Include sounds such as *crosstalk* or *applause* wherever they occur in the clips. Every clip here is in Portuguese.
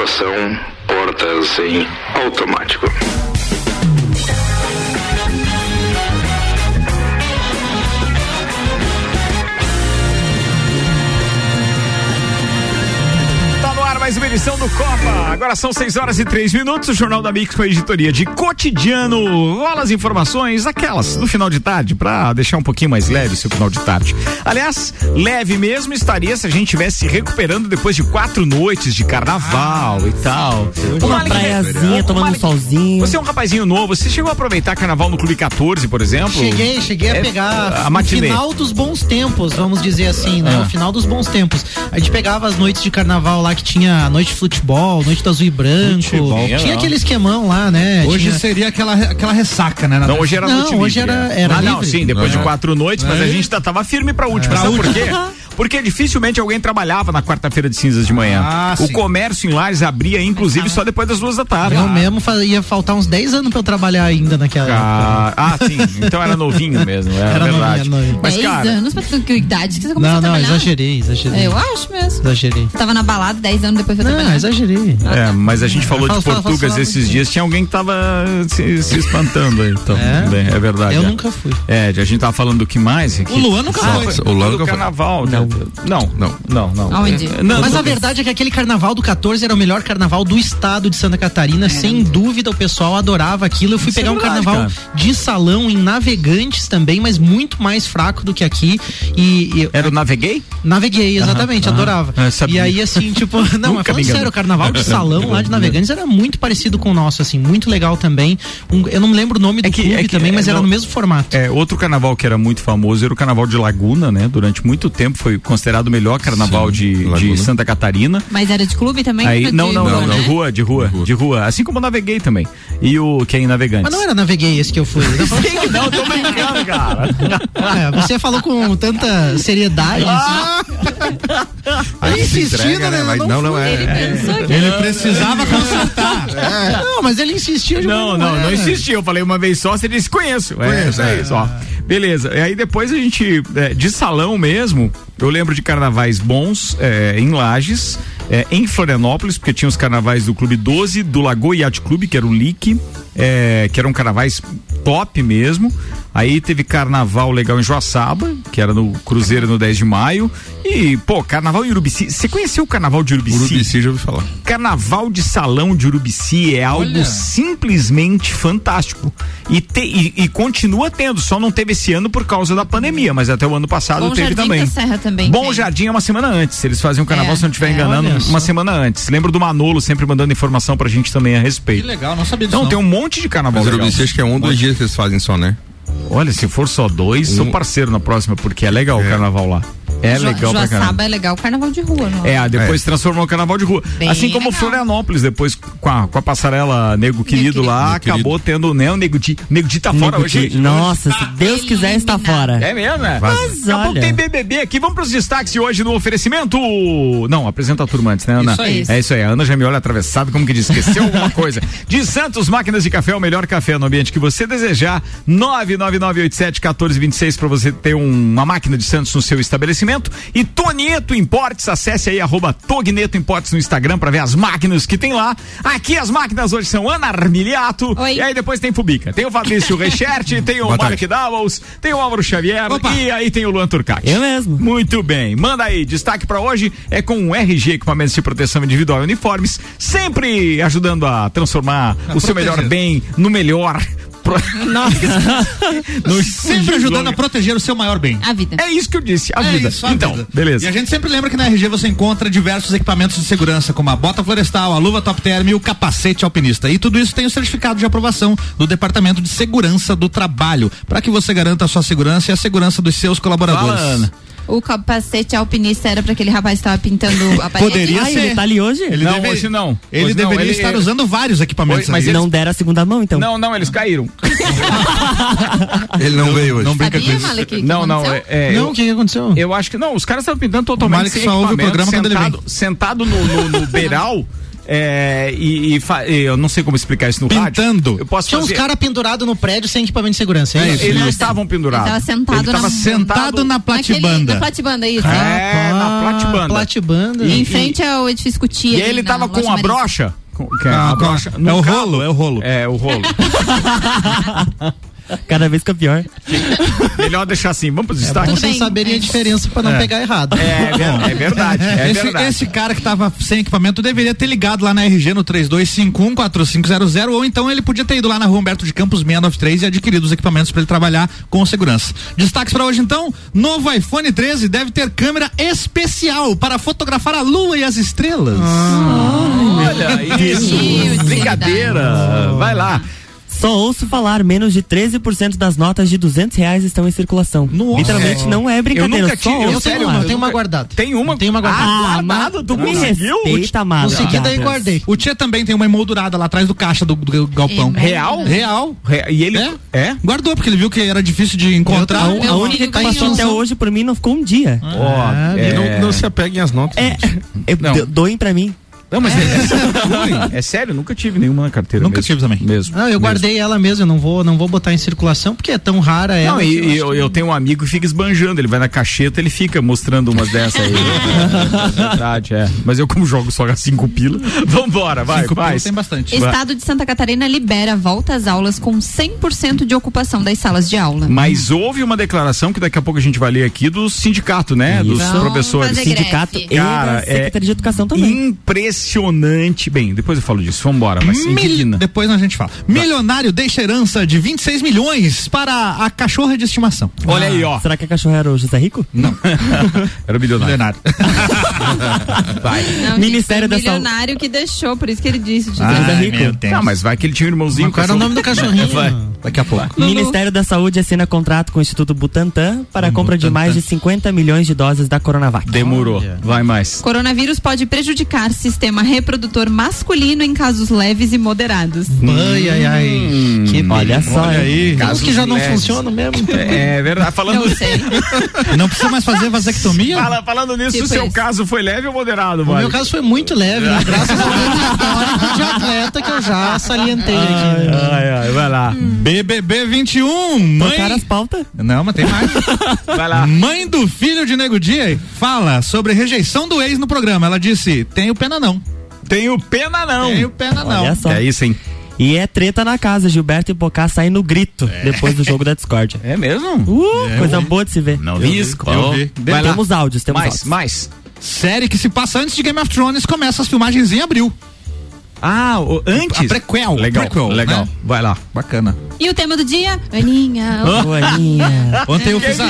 tripulação, portas em automático. Mais uma edição do Copa. Agora são 6 horas e 3 minutos. O Jornal da Mix com a editoria de cotidiano. Rola as informações, aquelas no final de tarde, para deixar um pouquinho mais leve esse final de tarde. Aliás, leve mesmo estaria se a gente estivesse recuperando depois de quatro noites de carnaval ah, e tal. Uma praiazinha, tomando um solzinho. Você é um rapazinho novo. Você chegou a aproveitar carnaval no Clube 14, por exemplo? Cheguei, cheguei a é, pegar a matinê. o final dos bons tempos, vamos dizer assim, né? Ah. O final dos bons tempos. A gente pegava as noites de carnaval lá que tinha noite de futebol, noite do azul e branco. Futebol, tinha não. aquele esquemão lá, né? Hoje tinha... seria aquela, aquela ressaca, né? Não, hoje era não, noite hoje livre, era, era Ah, livre. não, sim, depois é. de quatro noites, mas a é. gente tava firme pra última. É. Sabe por quê? *laughs* Porque dificilmente alguém trabalhava na quarta-feira de cinzas de manhã. Ah, o sim. comércio em Lages abria, inclusive, só depois das duas da tarde. Eu ah. mesmo ia faltar uns 10 anos pra eu trabalhar ainda naquela ah, época. Ah, sim. Então era novinho *laughs* mesmo. Era, era verdade. Novinho, novinho. Mas, 10 cara, anos pra que idade que você começou não, a trabalhar? Não, exagerei, exagerei. Eu acho mesmo. Exagerei. Você tava na balada 10 anos depois foi não, trabalhar? Não, exagerei. É, mas a gente falou de Portugas esses dias, tinha alguém que tava se, se espantando aí. Então, é, é verdade. Eu é. nunca fui. É, a gente tava falando do que mais? Aqui? O Luan nunca foi. O Luan nunca foi. carnaval. Não, não, não. Não, não. Aonde? É, não, Mas a verdade é que aquele carnaval do 14 era o melhor carnaval do estado de Santa Catarina, é. sem dúvida o pessoal adorava aquilo. Eu fui Isso pegar é verdade, um carnaval cara. de salão em Navegantes também, mas muito mais fraco do que aqui. E, e era o Naveguei? Naveguei, exatamente, aham, adorava. Aham, e aí assim, tipo, *laughs* não, mas falando sério, o carnaval de *laughs* salão lá de Navegantes era muito parecido com o nosso, assim, muito legal também. Um, eu não me lembro o nome do é que, clube é que, também, mas era no mesmo formato. É, outro carnaval que era muito famoso era o carnaval de Laguna, né? Durante muito tempo foi considerado o melhor carnaval Sim, de, de Santa Catarina. Mas era de clube também? Aí, não, não, não, de rua, de rua, de rua. Assim como naveguei também. E o que é em Navegantes. Mas não era naveguei esse que eu fui. *laughs* Não, não tô brincando, cara. *laughs* É, você falou com tanta seriedade. Ah! Aí insistindo, né? Mas não, não é. Ele, é. ele precisava *laughs* consertar. É. Não, mas ele insistia. Não, não, não, não insistia. Eu falei uma vez só, você disse conheço. Conheço, é, é isso, ó. Beleza. E aí depois a gente, é, de salão mesmo, eu lembro de carnavais bons é, em Lages, é, em Florianópolis, porque tinha os carnavais do Clube 12, do Lagoa Yacht Clube, que era o LIC, é, que eram carnavais top mesmo. Aí teve carnaval legal em Joaçaba, que era no Cruzeiro no 10 de maio. E, pô, carnaval em Urubici. Você conheceu o carnaval de Urubici? Urubici já ouvi falar. Carnaval de salão de Urubici é algo Olha. simplesmente fantástico. E, te, e, e, continua tendo, só não teve esse ano por causa da pandemia, mas até o ano passado Bom teve Jardim também. Da Serra também. Bom tem. Jardim é uma semana antes. Eles faziam carnaval, é, se não estiver é, enganando, uma semana antes. Lembro do Manolo sempre mandando informação pra gente também a respeito. Que legal, não sabia disso. Não, não. tem um monte de carnaval. Mas Urubici acho que é um, dois dias que eles fazem só, né? Olha, se for só dois, um... sou parceiro na próxima, porque é legal é. o carnaval lá. É jo legal Joaçaba pra caramba. é legal o carnaval de rua, não é? É, depois é. transformou o carnaval de rua. Bem assim como legal. Florianópolis, depois com a, com a passarela Nego Querido lá, acabou querido. tendo, né, o Nego Di. Nego Di tá fora hoje. Nossa, se Deus quiser está fora. É mesmo, né? Mas Daqui a pouco tem BBB aqui. Vamos pros destaques de hoje no oferecimento. Não, apresenta a turma antes, né, Ana? Isso aí. É isso aí. A Ana já me olha atravessada, como que diz? Esqueceu alguma *laughs* coisa. De Santos Máquinas de Café, o melhor café no ambiente que você desejar. 999871426 para você ter uma máquina de Santos no seu estabelecimento. E Togneto Importes, acesse aí arroba Togneto Importes no Instagram para ver as máquinas que tem lá. Aqui as máquinas hoje são Ana Armiliato. Oi. E aí depois tem Fubica. Tem o Fabrício *laughs* Reichert, tem o Mark Davos, tem o Álvaro Xavier Opa. e aí tem o Luan Turcati. Eu mesmo. Muito bem. Manda aí, destaque para hoje é com o RG Equipamentos de Proteção Individual e Uniformes, sempre ajudando a transformar a o seu melhor bem no melhor Pro... *laughs* sempre ajudando a proteger o seu maior bem. A vida. É isso que eu disse, a é vida. Isso, a então, vida. beleza. E a gente sempre lembra que na RG você encontra diversos equipamentos de segurança, como a bota florestal, a luva top term e o capacete alpinista. E tudo isso tem o certificado de aprovação do Departamento de Segurança do Trabalho, para que você garanta a sua segurança e a segurança dos seus colaboradores. Fala, Ana o capacete alpinista era para aquele rapaz que estava pintando a parede? Poderia ser. Ele tá ali hoje? Ele não, deve... hoje não. Ele hoje deveria não, ele, estar ele... usando vários equipamentos. Hoje, mas eles... não deram a segunda mão, então? Não, não, eles caíram. *laughs* ele não veio hoje. Não brinca com isso. Que não, não. É, é, não, o que, que, aconteceu? Eu acho que não, os caras estavam pintando totalmente o sem só ouve o programa sentado, sentado no, no, no beiral *laughs* é, e, e fa- e eu não sei como explicar isso no Pintando. rádio. Eu posso Tinha uns fazer. caras pendurados no prédio sem equipamento de segurança. É isso? Eles não estavam Ele pendurados. tava sentado Ele na- sentado na Naquele- platibanda. Na platibanda, isso. É, na platibanda. Platibanda. Em frente ao edifício Cutia. E ele na tava com loja a brocha. com- que é, Ah, a brocha é o rolo, é o rolo. É, o rolo. *laughs* *laughs* Cada vez fica pior. Melhor deixar assim. Vamos pro É destaque. bom Tudo vocês saberem a diferença pra não pegar errado. É, ver- é verdade. É esse, verdade. esse cara que tava sem equipamento deveria ter ligado lá na RG no 32514500 ou então ele podia ter ido lá na rua Humberto de Campos 693 e adquirido os equipamentos para ele trabalhar com segurança. Destaques para hoje então: novo iPhone 13 deve ter câmera especial para fotografar a lua e as estrelas. Olha isso. Brincadeira. Vai lá. Só ouço falar, menos de 13% das notas de 200 reais estão em circulação. Nossa. Literalmente não é brincadeira. nunca só Eu sério, eu tenho uma guardada. Tem uma. Tem uma guardada. Ah, guardada, tu me conseguiu? respeita, amado. Consegui, daí guardei. O Tia também tem uma emoldurada lá atrás do caixa do, do galpão. É, Real? Real. Re- E ele. É? É? Guardou, porque ele viu que era difícil de encontrar. A, Meu a única que passou até hoje por mim não ficou um dia. Ó, É, é- Não, não se apeguem às notas. É, é, Não. do- doem pra mim. Não, mas é, é, *laughs* é sério, nunca tive nenhuma na carteira. Nunca mesmo. tive também. Mesmo. Não, eu mesmo. guardei ela mesmo, eu não vou, não vou botar em circulação porque é tão rara ela. Não, e, eu eu, que- eu tenho um amigo que fica esbanjando, ele vai na cacheta, ele fica mostrando umas dessas aí. *laughs* é verdade, é. Mas eu como jogo só cinco pila, *laughs* vambora, vai, Cinco vai. tem bastante. Estado de Santa Catarina libera volta às aulas com 100% de ocupação das salas de aula. Mas houve uma declaração que daqui a pouco a gente vai ler aqui do sindicato, né? Dos Vão professores. fazer Sindicato greve. e Cara, da é Secretaria de Educação também. Impressionante. Bem, depois eu falo disso. Vambora, mas Mil- indigna. Depois a gente fala. Milionário deixa herança de 26 milhões para a cachorra de estimação. Olha aí, ó. Será que a cachorra era o José Rico? Não, *laughs* Era o milionário. milionário. *laughs* Vai. Não, Ministério da o milionário que deixou, por isso que ele disse. José. Rico. meu Deus. Não, mas vai que ele tinha um irmãozinho. Qual era o nome do cachorrinho? *laughs* Vai. Daqui a pouco. Ministério da Saúde assina contrato com o Instituto Butantan para a compra de mais de 50 milhões de doses da Coronavac. Demorou. Vai mais. Coronavírus pode prejudicar sistema reprodutor masculino em casos leves e moderados. Ai, ai, ai. Que Olha só, Olha aí. Casos que já não leves. funcionam mesmo. É, é verdade. Falando, Não sei. *laughs* Não precisa mais fazer vasectomia? Fala- falando nisso, Tipo o seu esse. caso foi leve ou moderado, O mano? meu caso foi muito leve, né? *laughs* Graças ao meu histórico de atleta que eu já salientei aqui. Ai, ai, vai lá. BBB 21. Mãe. Trocaram as pautas? Não, mas tem mais. *laughs* Vai lá. Mãe do filho de Nego Dia fala sobre rejeição do ex no programa. Ela disse: tenho pena não. Tenho pena não. Tenho pena não. Olha só. É isso, hein? E é treta na casa. Gilberto e Pocá saem no grito depois do jogo da discórdia. É mesmo? Uh, coisa boa de se ver. Não Eu vi isso. eu vi. Vai lá. Temos áudios, temos Mais, áudios. mais. Série que se passa antes de Game of Thrones começa as filmagens em abril. Ah, o, antes? A prequel. Legal, prequel, legal. né? Vai lá. Bacana. E o tema do dia? Aninha. Ô, Aninha. Ontem eu fiz a.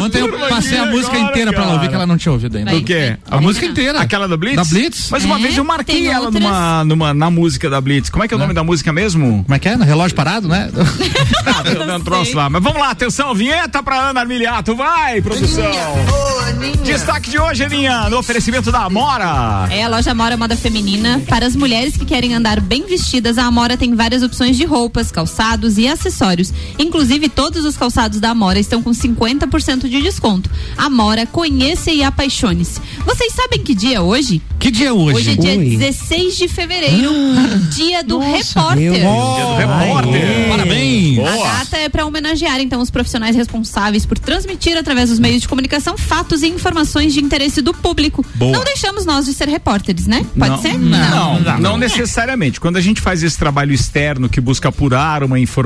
Ontem eu passei a música agora, inteira pra ela ouvir cara. que ela não tinha ouvido ainda. Vai. O quê? A música inteira. Aquela da Blitz? Da Blitz? Mas uma É, vez eu marquei tem ela outras. numa, numa, na música da Blitz. Como é que é o nome da música mesmo? Como é que é? No relógio parado, né? *laughs* Ah, um troço lá. Mas vamos lá, atenção, vinheta pra Ana Armiliato. Vai, produção. Destaque de hoje, Aninha, no oferecimento da Amora. É a loja Amora Moda Feminina. Para as mulheres que querem andar bem vestidas, a Amora tem várias opções de roupas, calçados e acessórios. Inclusive, todos os calçados da Amora estão com 50% de desconto. Amora, conheça e apaixone-se. Vocês sabem que dia é hoje? Que dia é hoje? Hoje é dia Ui. 16 de fevereiro, dia do repórter. meu Dia do repórter. Aê. Parabéns! A Boa. data é para homenagear então os profissionais responsáveis por transmitir através dos meios de comunicação fatos e informações de interesse do público. Boa. Não deixamos nós de ser repórteres, né? Pode não, ser? Não, não, necessariamente. Quando a gente faz esse trabalho externo que busca apurar uma informação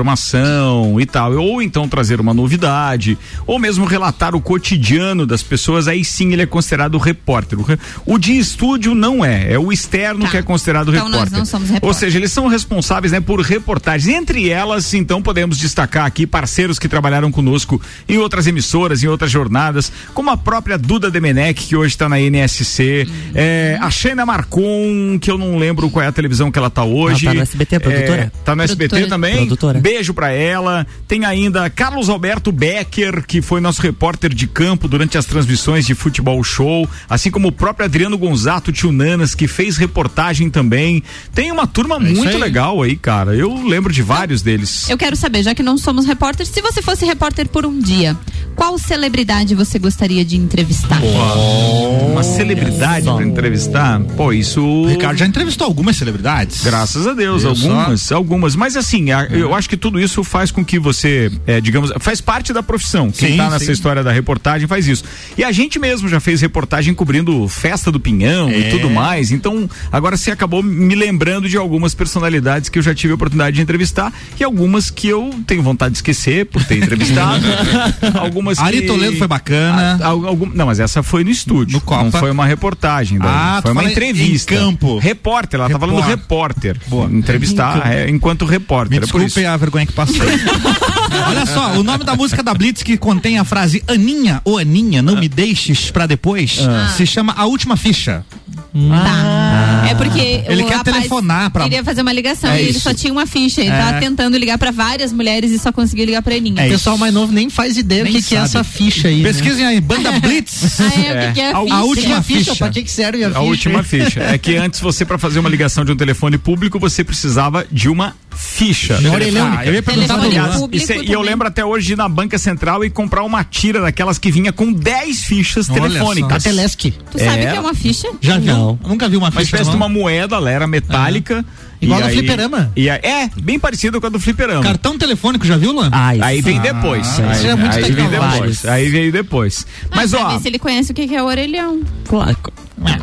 e tal, ou então trazer uma novidade, ou mesmo relatar o cotidiano das pessoas, aí sim ele é considerado repórter. O de estúdio não é, é o externo Tá. que é considerado Então nós repórter. não somos Ou repórter. seja, eles são responsáveis né, por reportagens. Entre elas, então, podemos destacar aqui parceiros que trabalharam conosco em outras emissoras, em outras jornadas, como a própria Duda Demenec, que hoje está na NSC, é, a Xena Marcon, que eu não lembro qual é a televisão que ela está hoje. Ela tá no SBT, a produtora? É, tá no SBT Produtora. também? Produtora. Beijo para ela. Tem ainda Carlos Alberto Becker, que foi nosso repórter de campo durante as transmissões de futebol show, assim como o próprio Adriano Gonzato Tio Nanas, que fez reportagem também. Tem uma turma é muito legal aí, cara. Eu lembro de vários deles. Eu quero saber, já que não somos repórteres, se você fosse repórter por um dia, qual celebridade você gostaria de entrevistar? Oh, uma celebridade para entrevistar? Pô, isso. O Ricardo já entrevistou algumas celebridades. Graças a Deus, eu algumas, só. algumas. Mas assim, eu acho que tudo isso faz com que você, é, digamos, faz parte da profissão. Quem sim, tá nessa sim. história da reportagem faz isso. E a gente mesmo já fez reportagem cobrindo festa do Pinhão é. e tudo mais. Então, agora você acabou me lembrando de algumas personalidades que eu já tive a oportunidade de entrevistar e algumas que eu tenho vontade de esquecer por ter entrevistado. *laughs* algumas que... Ari Toledo foi bacana. A, a, algum, não, mas essa foi no estúdio. No Copa. Não foi uma reportagem. Ah, foi uma entrevista. Em campo. Repórter, ela repórter. tá falando repórter. Boa. Entrevistar é, enquanto repórter. Me desculpe a vergonha que passei. *laughs* Olha só, o nome da música da Blitz que contém a frase Aninha ou Aninha, não ah. me deixes pra depois, ah. se chama A Última Ficha. Tá. É porque ele quer telefonar para queria fazer uma ligação é e ele só tinha uma ficha. Ele é. tava tentando ligar para várias mulheres e só conseguia ligar para Aninha. É o pessoal mais novo nem faz ideia do que, que, é essa ficha aí. Né? Pesquisem né? aí, Banda *laughs* Blitz. ah, é, o que, é a, a, a última ficha. Para que, que serve a, a ficha? A última ficha. É que antes você para fazer uma ligação de um telefone público você precisava de uma ficha. Ah, eu ia perguntar do é, E eu lembro até hoje de ir na banca central e comprar uma tira daquelas que vinha com 10 fichas Olha telefônicas. A Telesc. Tu sabe é. que é uma ficha? Já viu? Não. Nunca vi uma ficha. Uma espécie de uma moeda, ela era metálica. Igual a do fliperama. E aí, é, bem parecido com a do fliperama. Cartão telefônico, já viu, Luan? Ah, aí vem depois. Ah, aí, é muito aí vem depois. Aí veio depois. Mas, Mas ó. se ele conhece o que é o orelhão. Claro.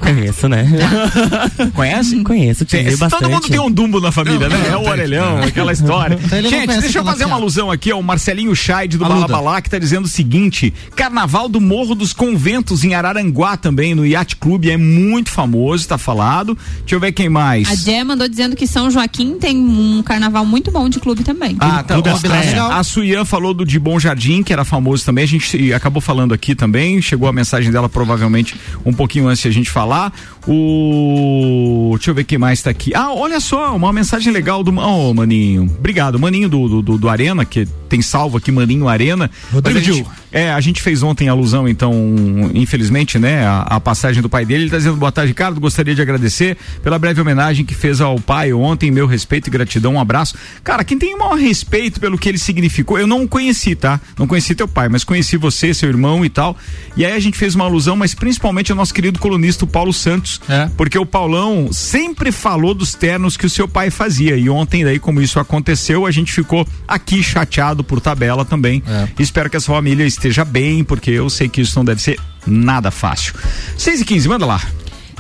Conheço, né? *laughs* Conhece? Conheço, tive bastante. Todo mundo tem um dumbo na família, né? É o orelhão, aquela história. Então Gente, deixa eu fazer uma alusão aqui ao Marcelinho Scheid do Balabalá, que tá dizendo o seguinte: Carnaval do Morro dos Conventos em Araranguá também, no Yacht Clube, é muito famoso, tá falado. Deixa eu ver quem mais. A Jé mandou dizendo que São Joaquim tem um carnaval muito bom de clube também. Ah, tá. Clube é, a Suian falou do de Bom Jardim, que era famoso também. A gente acabou falando aqui também. Chegou a mensagem dela provavelmente um pouquinho antes de a gente falar. O. Deixa eu ver quem mais tá aqui. Ah, olha só, uma mensagem legal do. Oh, Maninho. Obrigado. Maninho do, do, do Arena, que tem salvo aqui, Maninho Arena. Rodrigo Gil. É, a gente fez ontem alusão, então, infelizmente, né, a, a, passagem do pai dele. Ele tá dizendo boa tarde, Ricardo. Gostaria de agradecer pela breve homenagem que fez ao pai ontem. Meu respeito e gratidão, um abraço. Cara, quem tem o maior respeito pelo que ele significou, eu não conheci, tá? Não conheci teu pai, mas conheci você, seu irmão e tal. E aí a gente fez uma alusão, mas principalmente ao nosso querido colunista, o Paulo Santos. É. Porque o Paulão sempre falou dos ternos que o seu pai fazia. E ontem, daí, como isso aconteceu, a gente ficou aqui chateado por tabela também. É. Espero que essa família esteja bem, porque eu sei que isso não deve ser nada fácil. 6 e 15 manda lá.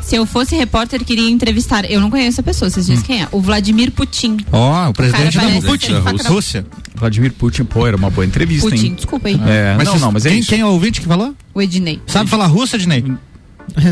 Se eu fosse repórter, queria entrevistar. Eu não conheço a pessoa, vocês dizem hum. quem é? O Vladimir Putin. Ó, oh, o presidente da Putin, Rússia. Vladimir Putin, pô, era uma boa entrevista, Putin, hein? desculpa aí. É, mas não, não, mas é quem, quem é o ouvinte que falou? O Ednei. Sabe falar russo, Ednei?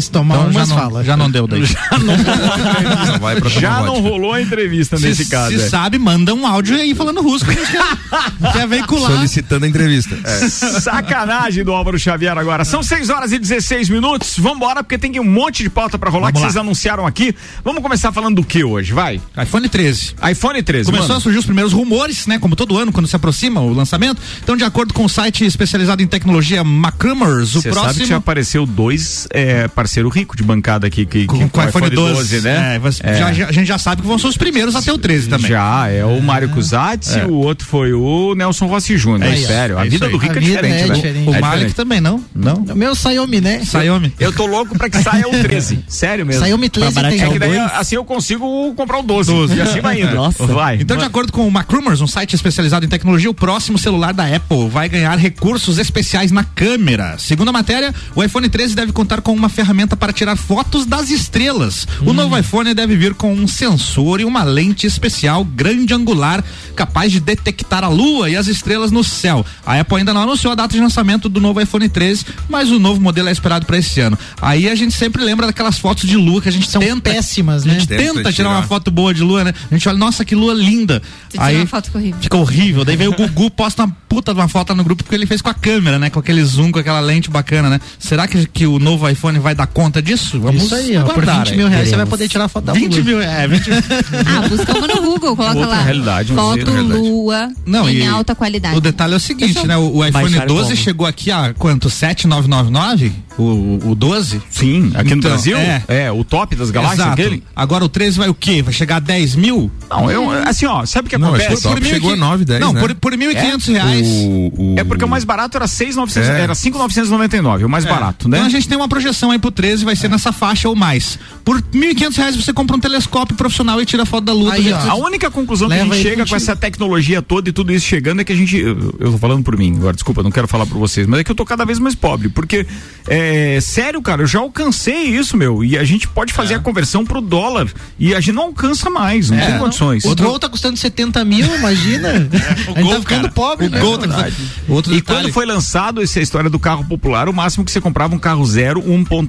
Se tomar então, umas já não, Já não deu daí. *laughs* Já não, *laughs* não, vai pra já não rolou a entrevista se, nesse caso. Se é. sabe, manda um áudio aí falando russo. Que quer, quer veicular. Solicitando a entrevista. É. Sacanagem do Álvaro Xavier agora. São 6 horas e 16 minutos. Vambora, porque tem um monte de pauta pra rolar Vamos que lá. vocês anunciaram aqui. Vamos começar falando do que hoje? Vai. iPhone 13. iPhone 13. Começou mano. a surgir os primeiros rumores, né? Como todo ano, quando se aproxima o lançamento. Então, de acordo com o site especializado em tecnologia Macrumers, o Cê próximo. Sabe que já apareceu dois é, parceiro rico de bancada aqui que, com, que, com, o iPhone 12, 12 né? É, é. Já, já, a gente já sabe que vão ser os primeiros até o 13 também. Já, é o Mário Cusatz e é. o outro foi o Nelson Rossi Júnior. É, sério, a vida do rico é diferente, né? O Malik também, não? Não? O meu Xiaomi, né? Xiaomi. Eu tô louco pra que saia o 13. *laughs* Sério mesmo. Xiaomi 13 tem. É que daí, assim eu consigo comprar o 12. 12. E assim vai indo. Nossa. Vai. Então, de acordo com o Macrumors, um site especializado em tecnologia, o próximo celular da Apple vai ganhar recursos especiais na câmera. Segundo a matéria, o iPhone 13 deve contar com uma ferramenta para tirar fotos das estrelas. Hum. O novo iPhone deve vir com um sensor e uma lente especial grande angular capaz de detectar a lua e as estrelas no céu. A Apple ainda não anunciou a data de lançamento do novo iPhone 13, mas o novo modelo é esperado para esse ano. Aí a gente sempre lembra daquelas fotos de lua que a gente são tenta, péssimas, né? A gente tenta, tenta tirar, uma foto boa de lua, né? A gente olha, nossa, que lua linda. Você Aí uma foto horrível. Fica horrível. Daí vem o Gugu posta uma puta de uma foto no grupo porque ele fez com a câmera, né? Com aquele zoom, com aquela lente bacana, né? Será que, que o novo iPhone vai dar conta disso? Vamos Isso aí, ó, por 20 mil reais você vai poder tirar foto da 20 lua. mil, é, 20 *laughs* Ah, busca uma no Google, coloca Outra lá. realidade, Foto realidade. lua Não, em e alta qualidade. O detalhe é o seguinte, né? O, o iPhone Baixar 12 como? chegou aqui a quanto? 7,999? O, o 12? Sim, aqui no Então, Brasil, é. é. o top das galáxias Exato. aquele. Agora o 13 vai o quê? Vai chegar a 10 mil? Não, eu, assim, ó, sabe o que Não, acontece? que o top chegou a 9, 10, Não, né? por, por 1.500 reais. O, o- É porque o mais barato era 6,900, É. era 5,999, o mais barato, né? Então a gente tem uma projeção aí pro 13, vai ser nessa faixa ou mais. Por 1.500 reais você compra um telescópio profissional e tira foto da lua. Aí, A única conclusão que a Leva gente chega com contigo. essa tecnologia toda e tudo isso chegando é que a gente. Eu, eu tô falando por mim, agora, desculpa, não quero falar por vocês, mas é que eu tô cada vez mais pobre. Porque, é, sério, cara, eu já alcancei isso, meu. E a gente pode fazer a conversão pro dólar. E a gente não alcança mais, não tem condições. O Gol tá custando 70 mil, imagina. *laughs* a gente tá ficando cara. pobre, O né? Gol tá verdade. Outro E detalhe. quando foi lançado essa história do carro popular, o máximo que você comprava um carro zero, 1.0,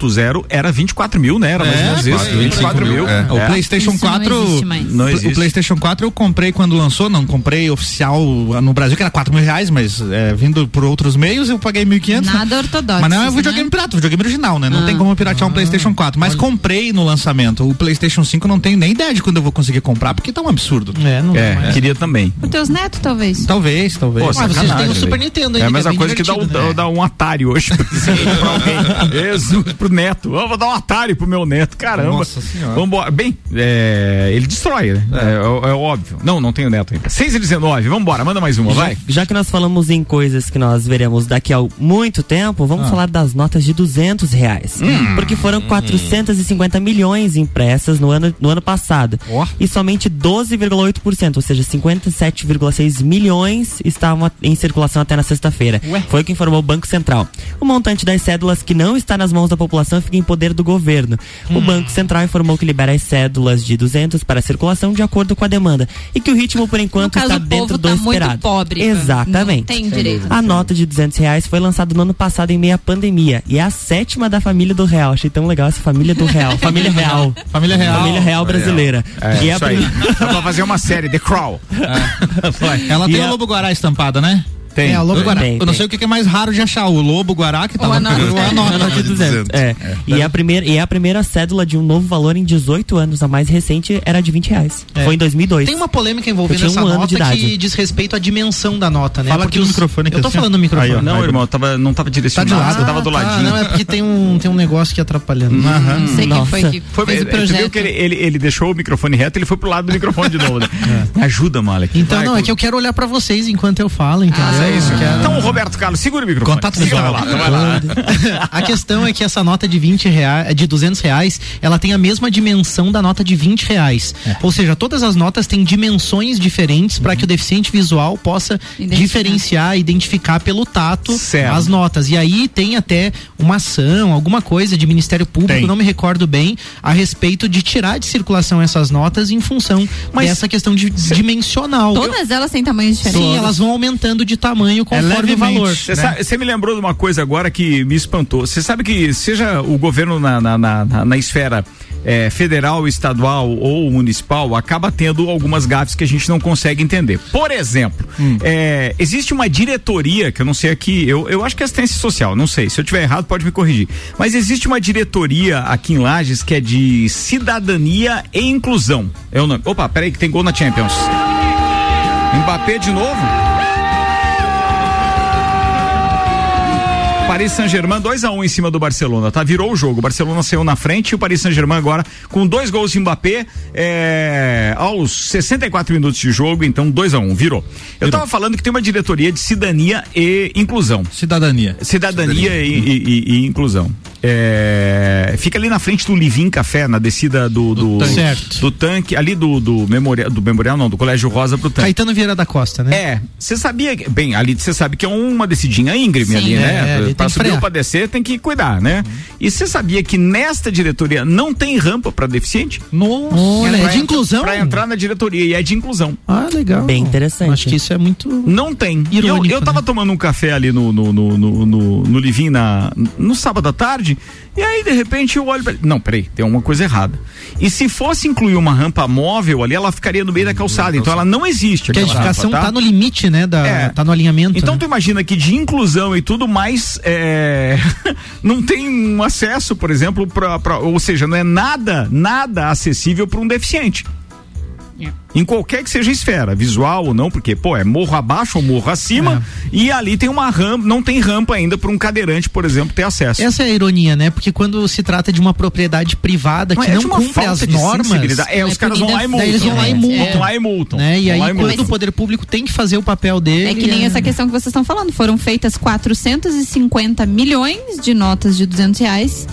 era 24 mil, né? Era mais ou menos É, isso. quase 24 mil. é. O É. PlayStation Isso não 4. existe mais. Não o existe. PlayStation 4 eu comprei quando lançou, não comprei oficial no Brasil, que era 4 mil reais, mas é, vindo por outros meios eu paguei 1.500. Nada ortodoxo. Mas não é um né? videogame pirata, é um videogame original, né? Não Ah. tem como piratear um PlayStation 4. Mas comprei no lançamento. O PlayStation 5 não tenho nem ideia de quando eu vou conseguir comprar, porque tá um absurdo. É, não É, queria também. Os teus netos, talvez. Talvez, talvez. Pô, Ah, vocês têm o Super. Nintendo É ainda. a mesma coisa que dá um, né? dá um Atari hoje pra alguém. *laughs* Jesus, pro neto. Eu vou dar um Atari pro meu neto. Caramba. Nossa Senhora. Vambora. Bem, é, ele destrói, né? É, é óbvio. Não, não tenho neto ainda. 6 e 19, vambora, manda mais uma, vai. Já que nós falamos em coisas que nós veremos daqui a muito tempo, Ah. vamos falar das notas de 200 reais. Hum. Porque foram 450 milhões impressas no ano, no ano passado. Ó. E somente 12,8%, ou seja, 57,6 milhões estavam em circulação até na sexta-feira. Foi o que informou o Banco Central. O montante das cédulas que não está nas mãos da população fica em poder do governo. O Banco Central informou que libera as cédulas de 200 para circulação de acordo com a demanda e que o ritmo por enquanto está dentro do tá muito esperado. pobre, cara. Exatamente. Não tem direito. A nota de 200 reais foi lançada no ano passado em meia pandemia e é a sétima da família do real. Achei tão legal essa família do real. família real. *laughs* Família real. Família real brasileira. É, e é a isso aí. prim- Dá pra fazer uma série, The Crawl. *laughs* Ela E tem a- o Lobo Guará estampada, né? Tem. É, o Lobo Guará. Tem, Eu não sei o que que é mais raro de achar, o Lobo Guará que tá Ou lá a nota. ou a A nota. nota de 200. É. E, é a primeira, e é a primeira cédula de um novo valor em 18 anos. A mais recente era de 20 reais. É. Foi em 2002. Tem uma polêmica envolvendo essa um ano de nota que diz respeito à dimensão da nota, né? Fala Porque aqui os- microfone, Eu tô Cristiano. falando no microfone. Aí, ó. Não, irmão, eu tava, não tava direcionado, Tá de lado. eu tava do Ah, tá, ladinho. não, é porque tem um, tem um negócio aqui atrapalhando. Não sei quem foi que Foi, fez o viu projeto. que ele, ele, ele deixou o microfone reto, ele foi pro lado do microfone de novo. Né? *laughs* Me ajuda, Malek. Então, Vai, não, é que eu quero olhar pra vocês enquanto eu falo, entendeu? É isso. Quero- Então, Roberto Carlos, segura o microfone. Contato visual. lá, vai lá. A questão é que essa nota de 20 reais, de 200 reais, ela tem a mesma dimensão da nota de 20 reais. É. Ou seja, todas as notas têm dimensões diferentes para que o deficiente visual possa Identificar. diferenciar, identificar pelo tato Certo. as notas. E aí tem até uma ação, alguma coisa de Ministério Público, Tem. não me recordo bem, a respeito de tirar de circulação essas notas em função Mas dessa questão de, dimensional. Todas elas têm tamanhos diferentes. Sim, elas vão aumentando de tamanho conforme o levemente. valor. Você sabe- você me lembrou de uma coisa agora que me espantou. Você sabe que seja o governo na, na, na, na- na esfera eh, federal, estadual ou municipal, acaba tendo algumas gafes que a gente não consegue entender. Por exemplo, eh, existe uma diretoria, que eu não sei aqui, eu, eu acho que é assistência social, não sei. Se eu tiver errado, pode me corrigir. Mas existe uma diretoria aqui em Lages que é de cidadania e inclusão. É o nome. Opa, peraí, que tem gol na Champions. Mbappé de novo? Paris Saint-Germain 2 a 1 em cima do Barcelona, tá? Virou o jogo. O Barcelona saiu na frente e o Paris Saint-Germain agora com dois gols de Mbappé é, aos 64 minutos de jogo, então 2 a 1 virou. Eu tava falando que tem uma diretoria de cidadania e inclusão. Cidadania. Cidadania e, e- e- e inclusão. É, fica ali na frente do Livim Café, na descida do, do, tanque. Certo. do tanque, ali do, do memorial, do memorial não, do Colégio Rosa pro tanque. Caetano Vieira da Costa, né? É, você sabia, bem, ali você sabe que é uma descidinha íngreme Sim. ali, É, né? ali tem pra que subir ou pra descer tem que cuidar, né? E você sabia que nesta diretoria não tem rampa pra deficiente? Nossa. Olha, é Pra de inclusão? Pra entrar na diretoria e é de inclusão. Ah, legal. Bem interessante. Acho que isso é muito. Não tem. E eu, Irônico, eu tava né? tomando um café ali no, no, no, no, no, no Livim na, no sábado à tarde grande. E aí, de repente, eu olho pra... Não, peraí, tem uma coisa errada. E se fosse incluir uma rampa móvel ali, ela ficaria no meio da calçada. Então ela não existe. Porque a edificação rampa, tá? tá? no limite, né? Da, é. Tá no alinhamento. Então né? tu imagina que de inclusão e tudo mais, é... *laughs* não tem um acesso, por exemplo, pra, pra, ou seja, não é nada, nada acessível para um deficiente. Em qualquer que seja a esfera, visual ou não, porque, pô, é morro abaixo ou morro acima, é. e ali tem uma rampa, não tem rampa ainda para um cadeirante, por exemplo, ter acesso. Essa é a ironia, né? Porque quando se trata de uma propriedade privada que é não cumpre as normas. É, os caras vão lá e multam. Eles vão lá e multam. É. Lá e multam. Né? E aí, quando o poder público tem que fazer o papel dele. É que nem é... essa questão que vocês estão falando. Foram feitas 450 milhões de notas de 200 reais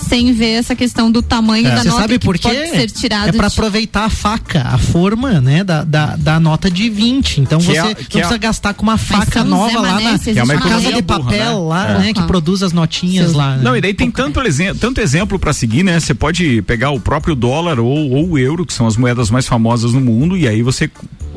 sem ver essa questão do tamanho é. da Cê nota sabe por que pode ser tirado. É para de... aproveitar a faca, a forma, né, da, da, da nota de 20. Então que você é, não precisa é... gastar com uma faca nova lá na, que é uma casa de papel burra, né? lá, é. né, que produz as notinhas Sim. lá. Não, e daí tem tanto, exemplo, tanto exemplo para seguir, né? Você pode pegar o próprio dólar ou, ou o euro, que são as moedas mais famosas no mundo, e aí você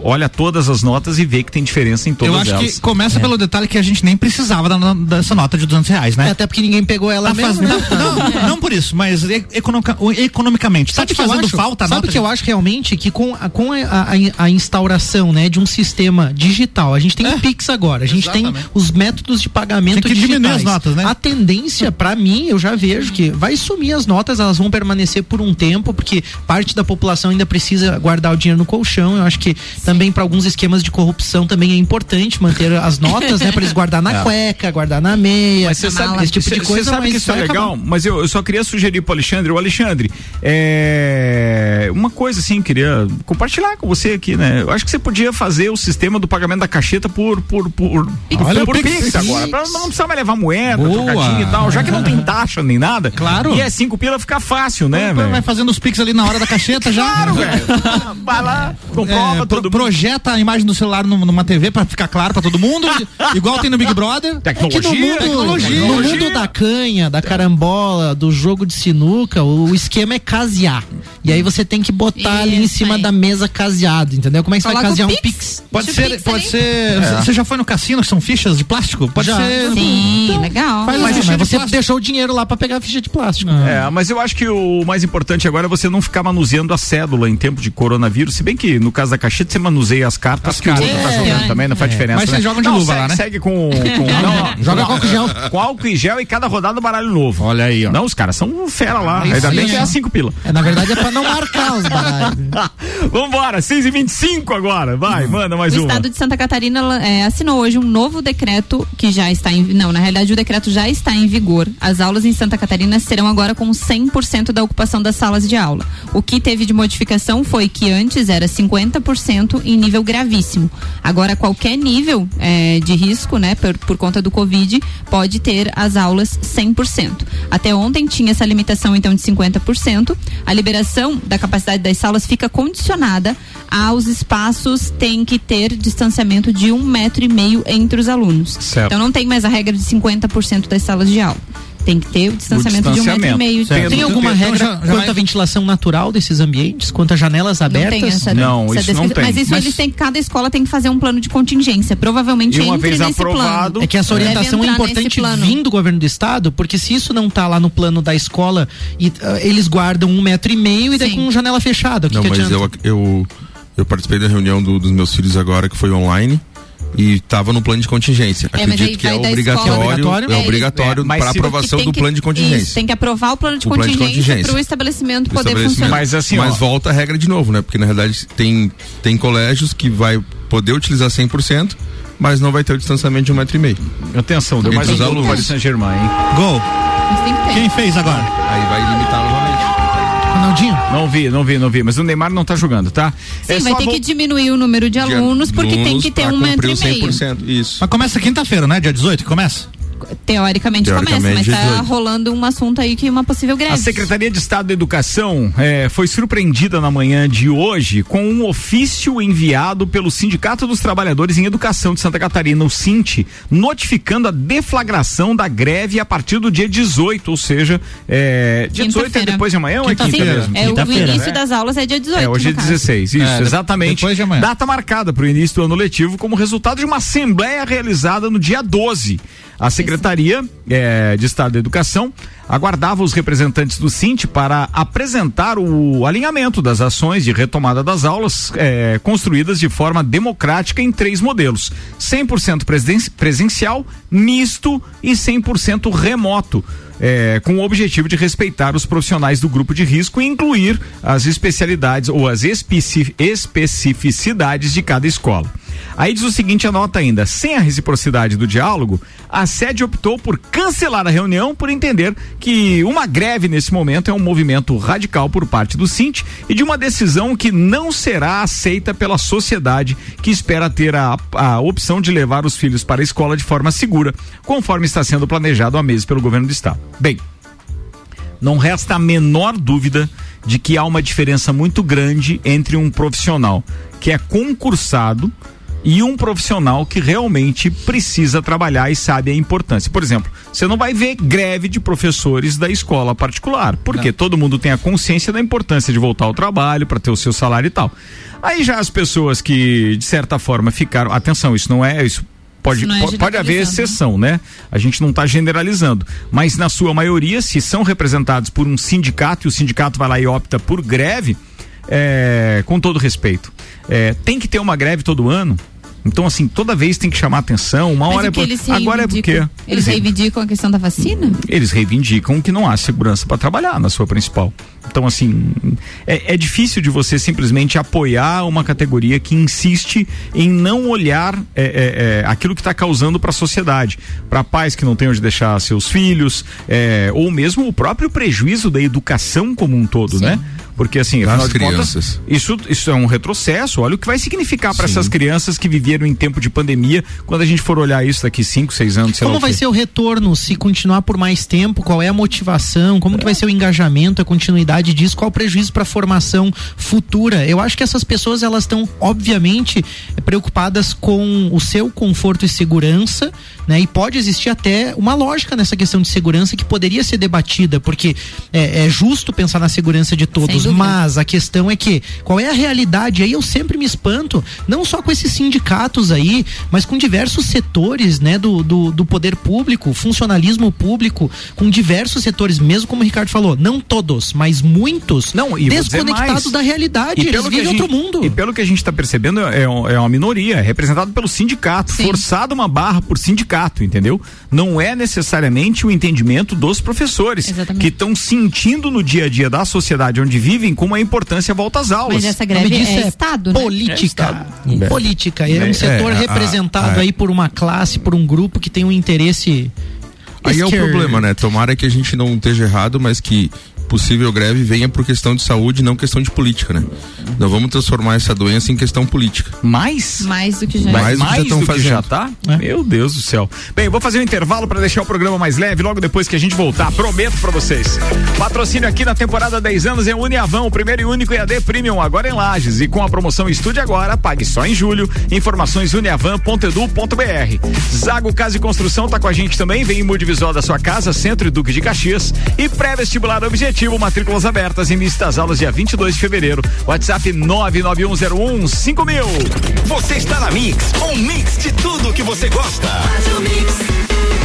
olha todas as notas e vê que tem diferença em todas elas. Eu acho elas. que começa é. pelo detalhe que a gente nem precisava da, dessa nota de 200 reais, né? É, até porque ninguém pegou ela tá mesmo. Faz... Né? Não, não, *laughs* não, por isso, mas economica, economicamente. Tá sabe tá te fazendo acho, falta a Sabe que eu acho realmente que com, a, com a, a, a, instauração né, de um sistema digital, a gente tem é. o Pix agora, a gente Exatamente. tem os métodos de pagamento tem que digitais. diminuir as notas, né? A tendência, para mim, eu já vejo que vai sumir as notas, elas vão permanecer por um tempo, porque parte da população ainda precisa guardar o dinheiro no colchão. Eu acho que também para alguns esquemas de corrupção também é importante manter as notas, né? Pra eles guardar na *laughs* é. cueca, guardar na meia, mas você sabe, esse tipo de coisa. Você sabe que isso é legal, acabar. mas eu, eu, só queria sugerir pro Alexandre, o Alexandre, é, uma coisa assim, queria compartilhar com você aqui, né? Eu acho que você podia fazer o sistema do pagamento da cacheta por por por, Olha, por, por Pix, Pix agora, pra não precisar mais levar moeda, trocadinho e tal, já que não tem *laughs* taxa nem nada. Claro. E é cinco pila fica fácil, né, velho? Vai fazendo os Pix ali na hora da cacheta já. Claro, velho. *laughs* Vai lá, comprova, é, pro, projeta a imagem do celular numa TV para ficar claro para todo mundo, *laughs* igual tem no Big Brother. Tecnologia, no mundo, tecnologia. No mundo da canha, da carambola, do jogo de sinuca, o esquema é casear. E aí você tem que botar Isso ali em cima aí. da mesa caseado, entendeu? Como é que você vai casear um pix? Pode ser, pix pode ser. É. Você já foi no cassino que são fichas de plástico? Pode já. ser. Sim, então, legal. Faz mas, mas você deixou o dinheiro lá para pegar a ficha de plástico. É, mas eu acho que o mais importante agora é você não ficar manuseando a cédula em tempo de coronavírus, se bem que no caso da cacheta você manuseia as cartas as que cartas. o outro tá jogando é. também, não faz é. diferença. Mas né? vocês jogam de não, luva segue, lá, né? Segue com. com *laughs* não, joga com álcool gel. Com álcool e gel e cada rodada baralho novo. Olha aí, ó. Não, os caras são fera lá. Aí Ainda sim, bem que é a cinco pila. É, na verdade é pra não marcar os baralhos. *laughs* Vambora, 6 e 25 agora. Vai, manda mais o uma. O estado de Santa Catarina é, assinou hoje um novo decreto que já está em. Não, na realidade o decreto já está em vigor. As aulas em Santa Catarina serão agora com 100% da ocupação das salas de aula. O que teve de modificação foi que antes era 50% em nível gravíssimo. Agora, qualquer nível é, de risco, né, por, por conta do Covid, pode ter as aulas 100%. Até ontem tinha essa limitação, então, de 50%. A liberação da capacidade das salas fica condicionada aos espaços tem que ter distanciamento de um metro e meio entre os alunos. Certo. Então não tem mais a regra de 50% das salas de aula. Tem que ter o distanciamento, o distanciamento. de um metro e meio. Certo. Tem alguma então, regra já, já quanto à ventilação natural desses ambientes? Quanto a janelas abertas? Não, essa, não essa isso não tem. Mas isso mas... eles têm, cada escola tem que fazer um plano de contingência. Provavelmente e uma entre vez nesse aprovado, plano. É que essa orientação é importante vir do governo do estado, porque se isso não está lá no plano da escola, e, uh, eles guardam um metro e meio e daí com janela fechada. não, que mas eu, eu, eu participei da reunião do, dos meus filhos agora, que foi online e estava no plano de contingência. É, Acredito que é obrigatório, é obrigatório é, para aprovação do plano de contingência. Isso, tem que aprovar o plano de o contingência para o estabelecimento poder estabelecimento. funcionar. Mas, assim, Mas ó, volta a regra de novo, né? Porque na realidade tem, tem colégios que vai poder utilizar 100%, mas não vai ter o distanciamento de um metro e meio. Atenção, deu mais um gol do Paris Saint-Germain, hein? Gol. Quem fez agora? Aí vai limitar novamente. Ronaldinho? Não vi, não vi, não vi. Mas o Neymar não tá jogando, tá? Sim, é vai ter que diminuir o número de alunos, porque tem que ter um metro e meio. Isso. Mas começa quinta-feira, né? Dia 18 que começa? Teoricamente, Teoricamente começa, mas está rolando um assunto aí que é uma possível greve. A Secretaria de Estado da Educação é, foi surpreendida na manhã de hoje com um ofício enviado pelo Sindicato dos Trabalhadores em Educação de Santa Catarina, o SINT, notificando a deflagração da greve a partir do dia 18, ou seja, é, dia 18 é depois de amanhã ou é quinta mesmo? É, o início né? das aulas é dia 18. É, hoje é 16, isso, é, exatamente. Depois de amanhã. Data marcada para o início do ano letivo como resultado de uma assembleia realizada no dia 12. A Secretaria é, de Estado da Educação aguardava os representantes do Sint para apresentar o alinhamento das ações de retomada das aulas eh, construídas de forma democrática em três modelos: 100% presencial, misto e 100% remoto é, com o objetivo de respeitar os profissionais do grupo de risco e incluir as especialidades ou as especificidades de cada escola. Aí diz o seguinte, anota ainda, sem a reciprocidade do diálogo, a sede optou por cancelar a reunião por entender que uma greve nesse momento é um movimento radical por parte do Sint e de uma decisão que não será aceita pela sociedade que espera ter a, a opção de levar os filhos para a escola de forma segura, conforme está sendo planejado há meses pelo governo do estado. Bem, não resta a menor dúvida de que há uma diferença muito grande entre um profissional que é concursado e um profissional que realmente precisa trabalhar e sabe a importância. Por exemplo, você não vai ver greve de professores da escola particular, porque não. todo mundo tem a consciência da importância de voltar ao trabalho para ter o seu salário e tal. Aí já as pessoas que, de certa forma, ficaram. Atenção, isso não é. Isso pode, é pode, pode haver exceção, né? A gente não está generalizando. Mas na sua maioria, se são representados por um sindicato e o sindicato vai lá e opta por greve, é, com todo respeito, é, tem que ter uma greve todo ano então, assim, toda vez tem que chamar atenção. Uma Mas hora é por... Agora é porque. Eles, eles reivindicam a questão da vacina? Eles reivindicam que não há segurança para trabalhar na sua principal. Então, assim, é, é, difícil de você simplesmente apoiar uma categoria que insiste em não olhar é, é, é aquilo que está causando para a sociedade. Para pais que não têm onde deixar seus filhos, é, ou mesmo o próprio prejuízo da educação como um todo, Sim. né? Porque assim, afinal de contas, isso, isso é um retrocesso. Olha o que vai significar para essas crianças que viveram em tempo de pandemia, quando a gente for olhar isso daqui 5, 6 anos. Como vai ser o retorno se continuar por mais tempo? Qual é a motivação? Como que vai ser o engajamento, a continuidade disso? Qual o prejuízo para a formação futura? Eu acho que essas pessoas elas estão obviamente preocupadas com o seu conforto e segurança, né? E pode existir até uma lógica nessa questão de segurança que poderia ser debatida, porque é, é justo pensar na segurança de todos, mas a questão é que qual é a realidade? Aí eu sempre me espanto, não só com esses sindicatos aí, mas com diversos setores, né, do, do, do poder público, funcionalismo público, com diversos setores, mesmo como o Ricardo falou, não todos, mas muitos, não, desconectados da realidade, e eles vivem outro mundo. E pelo que a gente está percebendo, é, é uma minoria, é representado pelo sindicato, Sim. forçado uma barra por sindicato, entendeu? Não é necessariamente o entendimento dos professores, Exatamente. que estão sentindo no dia a dia da sociedade onde vivem como a importância volta às aulas. Mas essa greve é, é, Estado, né? Política. É Política. É, um é, setor é, representado aí por uma classe, por um grupo que tem um interesse. Aí é o problema, né? Tomara que a gente não esteja errado, mas que possível greve venha por questão de saúde, não questão de política, né? Nós vamos transformar essa doença em questão política. Mais? Mais do que já Mais, mais do que, já, do que já tá? É. Meu Deus do céu. Bem, vou fazer um intervalo para deixar o programa mais leve logo depois que a gente voltar. Prometo para vocês. Patrocínio aqui na temporada 10 anos é Uniavão, o primeiro e único EAD Premium agora em Lages e com a promoção Estude Agora, pague só em julho. Informações uniavan.edu.br. Zago Casa e Construção tá com a gente também, vem em Multivisual da sua casa, Centro e Duque de Caxias e pré-vestibular objetivo, matrículas abertas, início das aulas dia 22 de fevereiro. WhatsApp 99101 5000. Você está na Mix, um mix de tudo que você gosta. Faz o mix.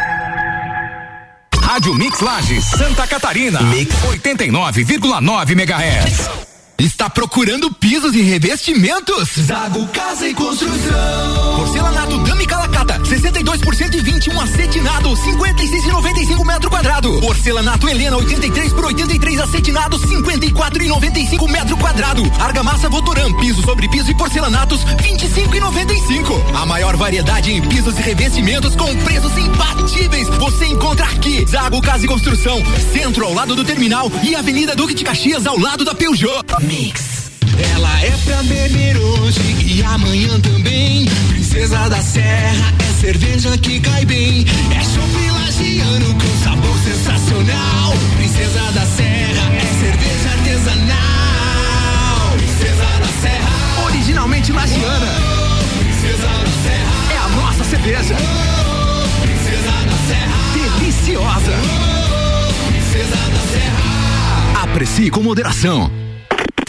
Rádio Mix Lages, Santa Catarina. Mix 89,9 MHz. Está procurando pisos e revestimentos? Zago Casa e Construção. Porcelanato Dami Calacata, 62% e 21 acetinado, 56,95 metro quadrado. Porcelanato Helena, 83 por 83 acetinado, 54,95 metro quadrado. Argamassa Votoran, piso sobre piso e porcelanatos, 25,95. A maior variedade em pisos e revestimentos com preços imbatíveis. Você encontra aqui. Zago Casa e Construção, centro ao lado do terminal e Avenida Duque de Caxias ao lado da Peugeot. Mix. Ela é pra beber hoje e amanhã também. Princesa da Serra é cerveja que cai bem. É chopilagiano com sabor sensacional. Princesa da Serra é cerveja artesanal. Princesa da Serra, originalmente lagiana. Oh, princesa da Serra, é a nossa cerveja. Oh, princesa da Serra, deliciosa. Oh, princesa da Serra. Aprecie com moderação.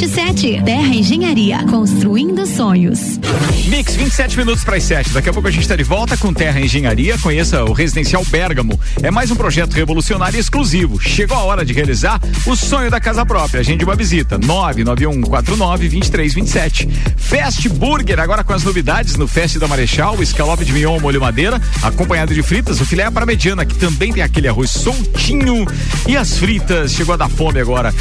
2327. Terra Engenharia, construindo sonhos. Mix, 27 minutos para as 7. Daqui a pouco a gente está de volta com Terra Engenharia. Conheça o Residencial Bergamo. É mais um projeto revolucionário e exclusivo. Chegou a hora de realizar o sonho da casa própria. Agende uma visita. 991492327. Fast Burger, agora com as novidades no Fest da Marechal, escalope de mignon molho madeira, acompanhado de fritas, o filé é para mediana, que também tem aquele arroz soltinho e as fritas. Chegou a dar fome agora.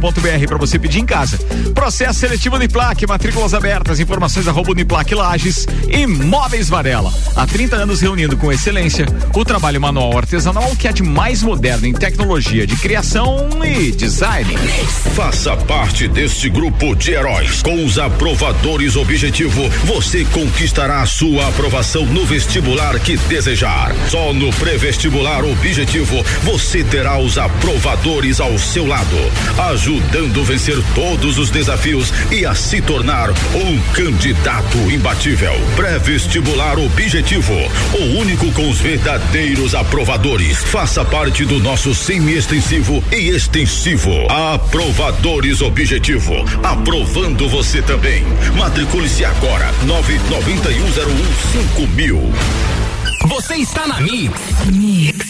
Fastburgerx.com.br para você pedir em casa. Processo seletivo plaque, matrículas abertas, informações arroba Uniplaque Lages e Móveis Varela. Há 30 anos reunindo com excelência o trabalho manual artesanal que é de mais moderno em tecnologia de criação e design. Faça parte deste grupo de heróis. Com os aprovadores objetivo, você conquistará sua aprovação no vestibular que desejar. Só no pré-vestibular objetivo, você terá os aprovadores ao seu lado, ajudando a vencer todos os desafios e a se tornar um candidato imbatível. Pré-vestibular objetivo, o único com os verdadeiros aprovadores. Faça parte do nosso semi-extensivo e extensivo. Aprovadores objetivo, aprovando você também. Matricule-se agora, nove noventa e um zero um cinco mil. Você está na Mix. Mix.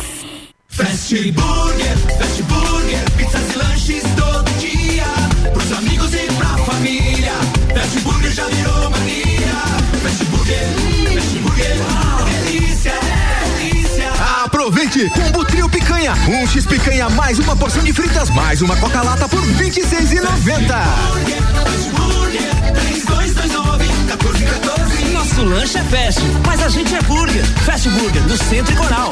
Fast Burger, Fast Burger, pizzas e lanches todo dia. Pros amigos e pra família. Fast Burger já virou mania. Fast Burger, Fast Burger, delícia, delícia. Aproveite! Combo Trio Picanha. Um X picanha mais uma porção de fritas mais uma Coca-Lata por R$ 26,90. Fast Burger, 3229 1414. Nosso lanche é fast, mas a gente é burger. Fast Burger, no Centro e Coral.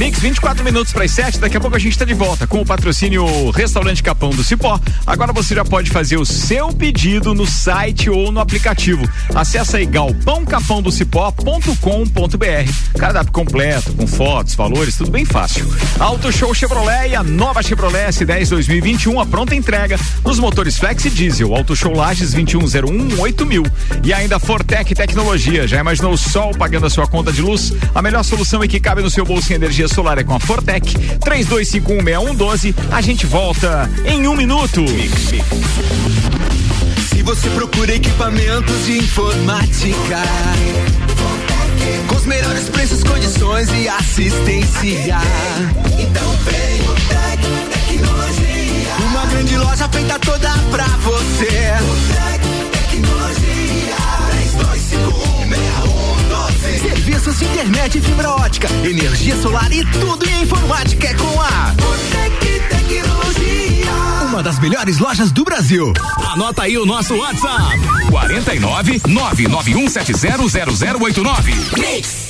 Mix 24 minutos para as 7. Daqui a pouco a gente está de volta com o patrocínio Restaurante Capão do Cipó. Agora você já pode fazer o seu pedido no site ou no aplicativo. Acesse aí galpãocapãodocipó.com.br. Cardápio completo, com fotos, valores, tudo bem fácil. Auto Show Chevrolet e a nova Chevrolet S10 2021, a pronta entrega nos motores Flex e Diesel. Auto Show Lages 2101 8000. E ainda Fortec Tecnologia. Já imaginou o sol pagando a sua conta de luz? A melhor solução é que cabe no seu bolso em energia solar é com a Fortec. 32516112. A gente volta em um minuto. Se você procura equipamentos de informática, com os melhores preços, condições e assistência, então vem o Tec Tecnologia. Uma grande loja feita toda pra você. O Tec Tecnologia. Serviços de internet e fibra ótica, energia solar e tudo em informática é com a Botec Tecnologia. uma das melhores lojas do Brasil. Anota aí o nosso WhatsApp: 49 991700089.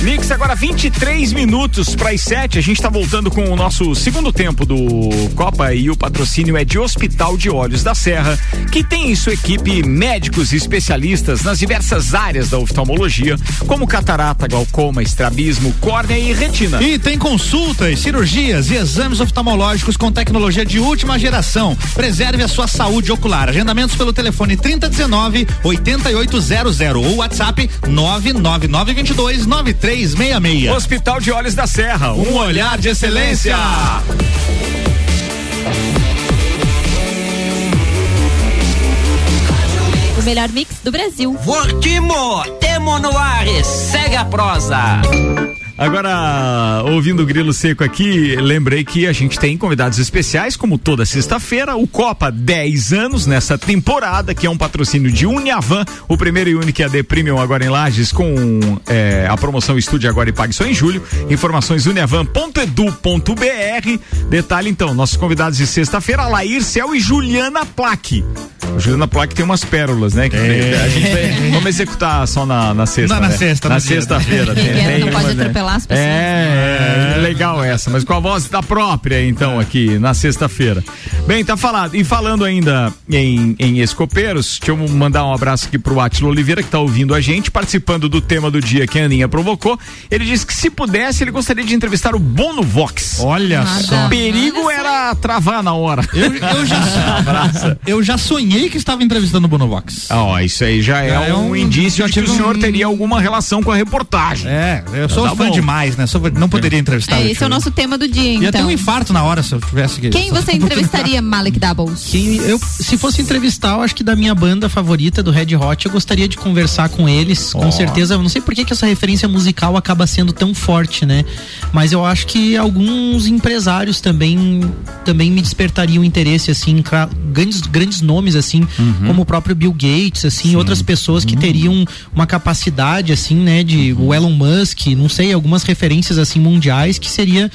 Mix agora 23 minutos para as 7. A gente está voltando com o nosso segundo tempo do Copa e o patrocínio é de Hospital de Olhos da Serra, que tem em sua equipe médicos e especialistas nas diversas áreas da oftalmologia, como catarata, glaucoma, estrabismo, córnea e retina. E tem consultas, cirurgias e exames oftalmológicos com tecnologia de última geração. Preserve a sua saúde ocular. Agendamentos pelo telefone 3019 8800 ou WhatsApp 99922 9366. Hospital de Olhos da Serra, um, olhar de excelência. O melhor mix do Brasil. Fortimo, temo no Ares, segue a prosa. Agora, ouvindo o Grilo Seco aqui, lembrei que a gente tem convidados especiais, como toda sexta-feira, o Copa 10 anos nessa temporada, que é um patrocínio de Uniavan, o primeiro e único AD Premium agora em Lages, com é, a promoção Estude Agora e Pague só em julho. Informações uniavan.edu.br. Detalhe então, nossos convidados de sexta-feira, Lair Cel e Juliana Plaque. A Juliana Plaque tem umas pérolas, né? Que é. a gente vai, vamos executar só na, na sexta. Não, na né? sexta, na sexta-feira. *laughs* Tem, tem, não pode atropelar as pessoas. É, é, legal essa, mas com a voz da própria, então, aqui na sexta-feira. Bem, tá falado. E falando ainda em, em escopeiros, deixa eu mandar um abraço aqui pro Atilo Oliveira, que tá ouvindo a gente, participando do tema do dia que a Aninha provocou. Ele disse que se pudesse, ele gostaria de entrevistar o Bono Vox. Olha Nada. só. O perigo era travar na hora. Eu, eu já, *laughs* eu já sonhei que estava entrevistando o Bono Vox. Ó, oh, isso aí já é, é um, um, indício de que o senhor um... teria alguma relação com a reportagem. É, eu sou tá fã bom. Demais, né? Sou, não poderia entrevistar. É, esse é o nosso tema do dia, então. Ia ter um infarto na hora se eu tivesse que. Quem você entrevistaria, Malek Doubles? Quem eu, se fosse entrevistar, eu acho que da minha banda favorita, do Red Hot, eu gostaria de conversar com eles. Oh. Com certeza, eu não sei por que, que essa referência musical acaba sendo tão forte, né? Mas eu acho que alguns empresários também também me despertariam interesse, assim, grandes, grandes nomes, assim, uhum. como o próprio Bill Gates, assim, Sim. outras pessoas que uhum. teriam uma capacidade, assim, né, de uhum. o Elon Musk, não sei, algumas referências, assim, mundiais que seria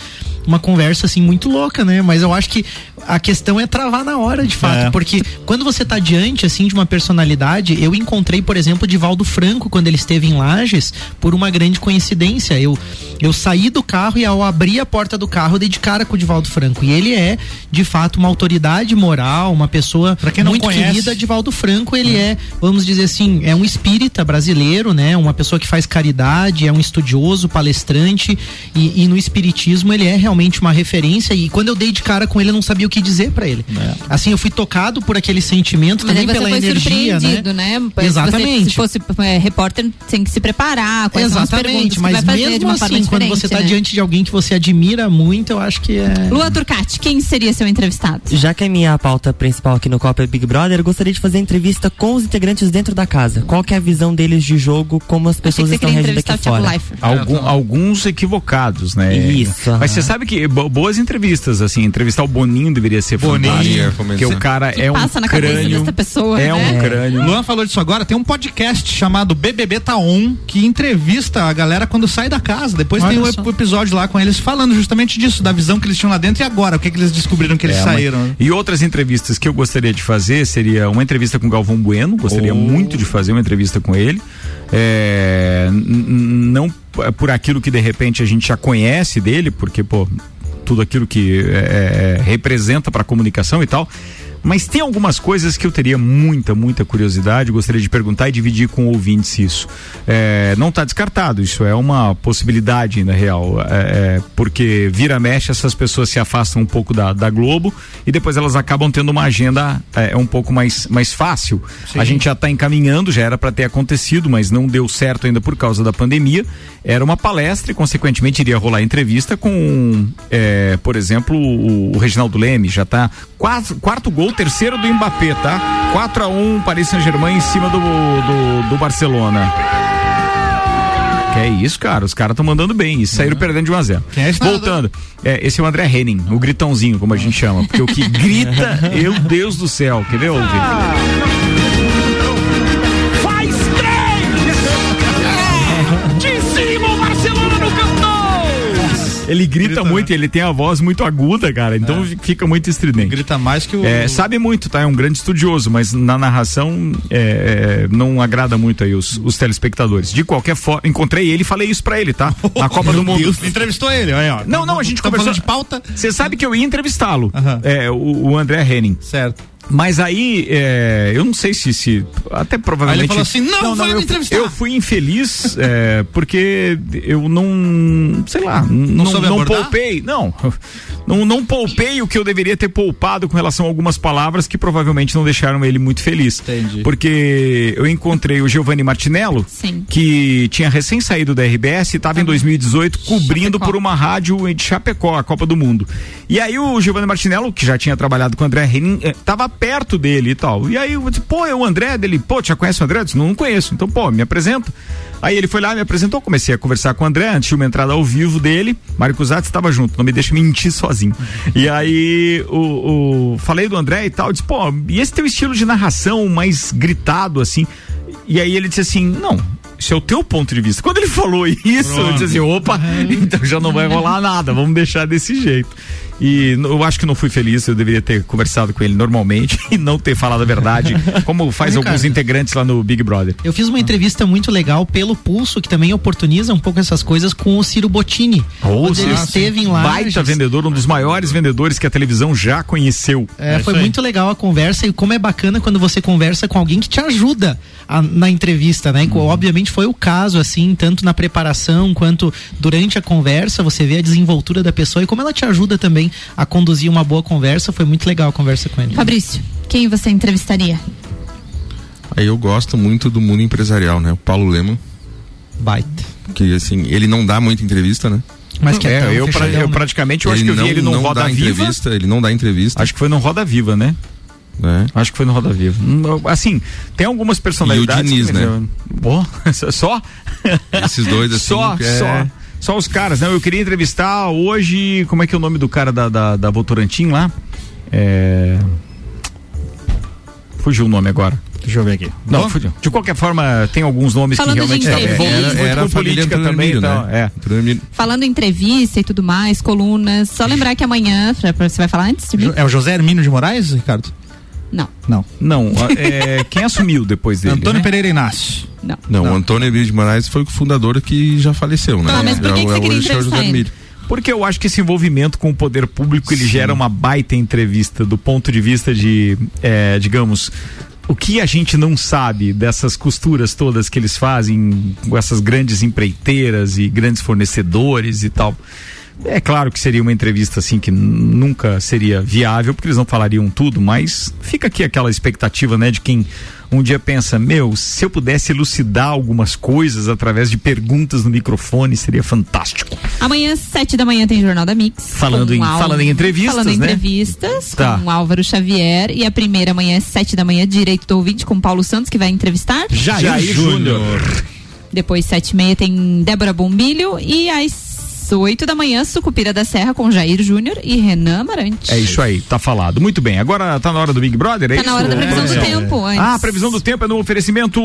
uma conversa assim muito louca, né? Mas eu acho que a questão é travar na hora, de fato, é. porque quando você está diante assim de uma personalidade, eu encontrei, por exemplo, Divaldo Franco quando ele esteve em Lages, por uma grande coincidência. Eu eu saí do carro e ao abrir a porta do carro, eu dei de cara com o Divaldo Franco. E ele é, de fato, uma autoridade moral, uma pessoa muito conhece. querida. Divaldo Franco, ele é. é, vamos dizer assim, é um espírita brasileiro, né? Uma pessoa que faz caridade, é um estudioso, palestrante e, e no espiritismo ele é realmente uma referência. E quando eu dei de cara com ele, eu não sabia o que dizer para ele. É. Assim, eu fui tocado por aquele sentimento, Mas também pela energia, né? né? Exatamente. Se, fosse é, repórter, tem que se preparar, quais Exatamente, mas mesmo assim, quando você está né? diante de alguém que você admira muito, eu acho que é. Lua Turcati, quem seria seu entrevistado? Já que é minha pauta principal aqui no Copa Big Brother, eu gostaria de fazer entrevista com os integrantes dentro da casa. Qual que é a visão deles de jogo, como as pessoas estão reagindo aqui fora? Algum, alguns equivocados, né? Isso. Mas você sabe que boas entrevistas, assim, entrevistar o Boninho deveria ser Boninho, porque o cara é um crânio. Pessoa, é né? um crânio. Luan falou disso agora, tem um podcast chamado BBB Tá On que entrevista a galera quando sai da casa. Depois Olha tem o, o episódio lá com eles falando justamente disso, da visão que eles tinham lá dentro e agora, o que, é que eles descobriram que eles é, saíram. Mas... E outras entrevistas que eu gostaria de fazer seria uma entrevista com Galvão Bueno, gostaria oh. muito de fazer uma entrevista com ele. É, não por aquilo que de repente a gente já conhece dele, porque, pô, tudo aquilo que é, é representa para a comunicação e tal. Mas tem algumas coisas que eu teria muita, muita curiosidade, gostaria de perguntar e dividir com ouvintes isso. É, não está descartado, isso é uma possibilidade na real, é, é, porque vira mexe essas pessoas se afastam um pouco da, da Globo e depois elas acabam tendo uma agenda é, um pouco mais, mais fácil. Sim. A gente já está encaminhando, já era para ter acontecido, mas não deu certo ainda por causa da pandemia. Era uma palestra e consequentemente iria rolar entrevista com, é, por exemplo, o, o Reginaldo Leme, já está quarto, quarto gol terceiro do Mbappé, tá? 4 a 1 Paris Saint-Germain em cima do, do, do Barcelona. Que é isso, cara. Os caras estão mandando bem. E saíram uhum. perdendo de 1 a 0 é Voltando. É, esse é o André Henning, o gritãozinho, como a gente chama. Porque o que grita, *laughs* meu Deus do céu. Quer ver ouvir? Ele grita, grita muito, né? ele tem a voz muito aguda, cara. Então é. fica muito estridente. Grita mais que o. É, sabe muito, tá? É um grande estudioso, mas na narração é, é não agrada muito aí os, os, telespectadores. De qualquer forma, encontrei ele e falei isso pra ele, tá? *laughs* Na Copa do Mundo. Deus. Entrevistou ele, aí, ó. Não, não, a gente tá conversou. de pauta. Você sabe que eu ia entrevistá-lo. É, o, o André Henning. Certo. Mas aí, é, eu não sei se, se até provavelmente. Aí ele falou assim: não, não, não eu, entrevistar. eu fui infeliz é, porque eu não, sei lá, não, não, não poupei, não, *laughs* não, não poupei o que eu deveria ter poupado com relação a algumas palavras que provavelmente não deixaram ele muito feliz. Entendi. Porque eu encontrei o Giovanni Martinello, Sim. que tinha recém saído da RBS e estava em 2018 cobrindo Chapecó. por uma rádio de Chapecó, a Copa do Mundo. E aí o Giovanni Martinello, que já tinha trabalhado com o André Henning, estava perto dele e tal. E aí eu disse, pô, é o André dele, pô, já conhece o André? Eu disse, não, não conheço. Então, pô, me apresenta. Aí ele foi lá, me apresentou, comecei a conversar com o André, antes de uma entrada ao vivo dele. Mário Cusatz estava junto, não me deixa mentir sozinho. E aí o, o, falei do André e tal, disse, pô, e esse teu estilo de narração mais gritado assim? E aí ele disse assim: não, isso é o teu ponto de vista. Quando ele falou isso, Pronto. eu disse assim, opa, então já não vai rolar nada, vamos deixar desse jeito. E eu acho que não fui feliz, eu deveria ter conversado com ele normalmente *laughs* e não ter falado a verdade, *laughs* como faz alguns integrantes lá no Big Brother. Eu fiz uma entrevista muito legal pelo Pulso, que também oportuniza um pouco essas coisas, com o Ciro Bottini. Oh, onde ele esteve em Lages. Baita vendedor, um dos maiores vendedores que a televisão já conheceu. É, é foi muito legal a conversa e como é bacana quando você conversa com alguém que te ajuda a, na entrevista, né? Hum. Obviamente foi o caso, assim, tanto na preparação quanto durante a conversa, você vê a desenvoltura da pessoa e como ela te ajuda também a conduzir uma boa conversa. Foi muito legal a conversa com ele. Fabrício, quem você entrevistaria? Aí eu gosto muito do mundo empresarial, né? O Paulo Lema. Baita. Que assim, ele não dá muita entrevista, né? Mas que é, eu, pra, eu né? praticamente eu ele acho que eu vi ele no Roda Viva. Ele não dá entrevista. Acho que foi no Roda Viva, né? É. Acho que foi no Roda Viva. Hum, assim, tem algumas personalidades. E o Diniz, né? Pô, *laughs* só? Esses dois assim. Só, é... só. Só os caras, né? Eu queria entrevistar hoje. Como é que é o nome do cara da, da, da Votorantim lá? É. Fugiu o nome agora. Deixa eu ver aqui. Não, fugiu. De qualquer forma, tem alguns nomes Falando que realmente estavam envolvidos era, era política também. Então, né? é. Falando em entrevista e tudo mais, colunas. Só lembrar que amanhã. Você vai falar antes de mim? É o José Hermínio de Moraes, Ricardo? Não. Não. Não. É, quem assumiu depois dele? Antônio né? Pereira Inácio. Não. Não, não. o Antônio Emílio de Moraes foi o fundador que já faleceu, né? Tá, mas por que, que você queria entrevistar ele? Porque eu acho que esse envolvimento com o poder público ele Sim. gera uma baita entrevista do ponto de vista de, é, digamos, o que a gente não sabe dessas costuras todas que eles fazem com essas grandes empreiteiras e grandes fornecedores e tal. É claro que seria uma entrevista assim que nunca seria viável, porque eles não falariam tudo, mas fica aqui aquela expectativa, né, de quem um dia pensa, meu, se eu pudesse elucidar algumas coisas através de perguntas no microfone, seria fantástico. Amanhã, sete da manhã, tem Jornal da Mix. Falando, em, falando em entrevistas, Falando em né? entrevistas, tá. com Álvaro Xavier. E a primeira amanhã, sete da manhã, Direito do Ouvinte, com Paulo Santos, que vai entrevistar. Jair, Jair Júnior. Depois, sete e meia, tem Débora Bombilho. E às 8 da manhã, Sucupira da Serra com Jair Júnior e Renan Amarante. É isso aí, tá falado. Muito bem. Agora tá na hora do Big Brother, é tá isso? na hora da previsão é. do tempo. Antes. Ah, a previsão do tempo é no oferecimento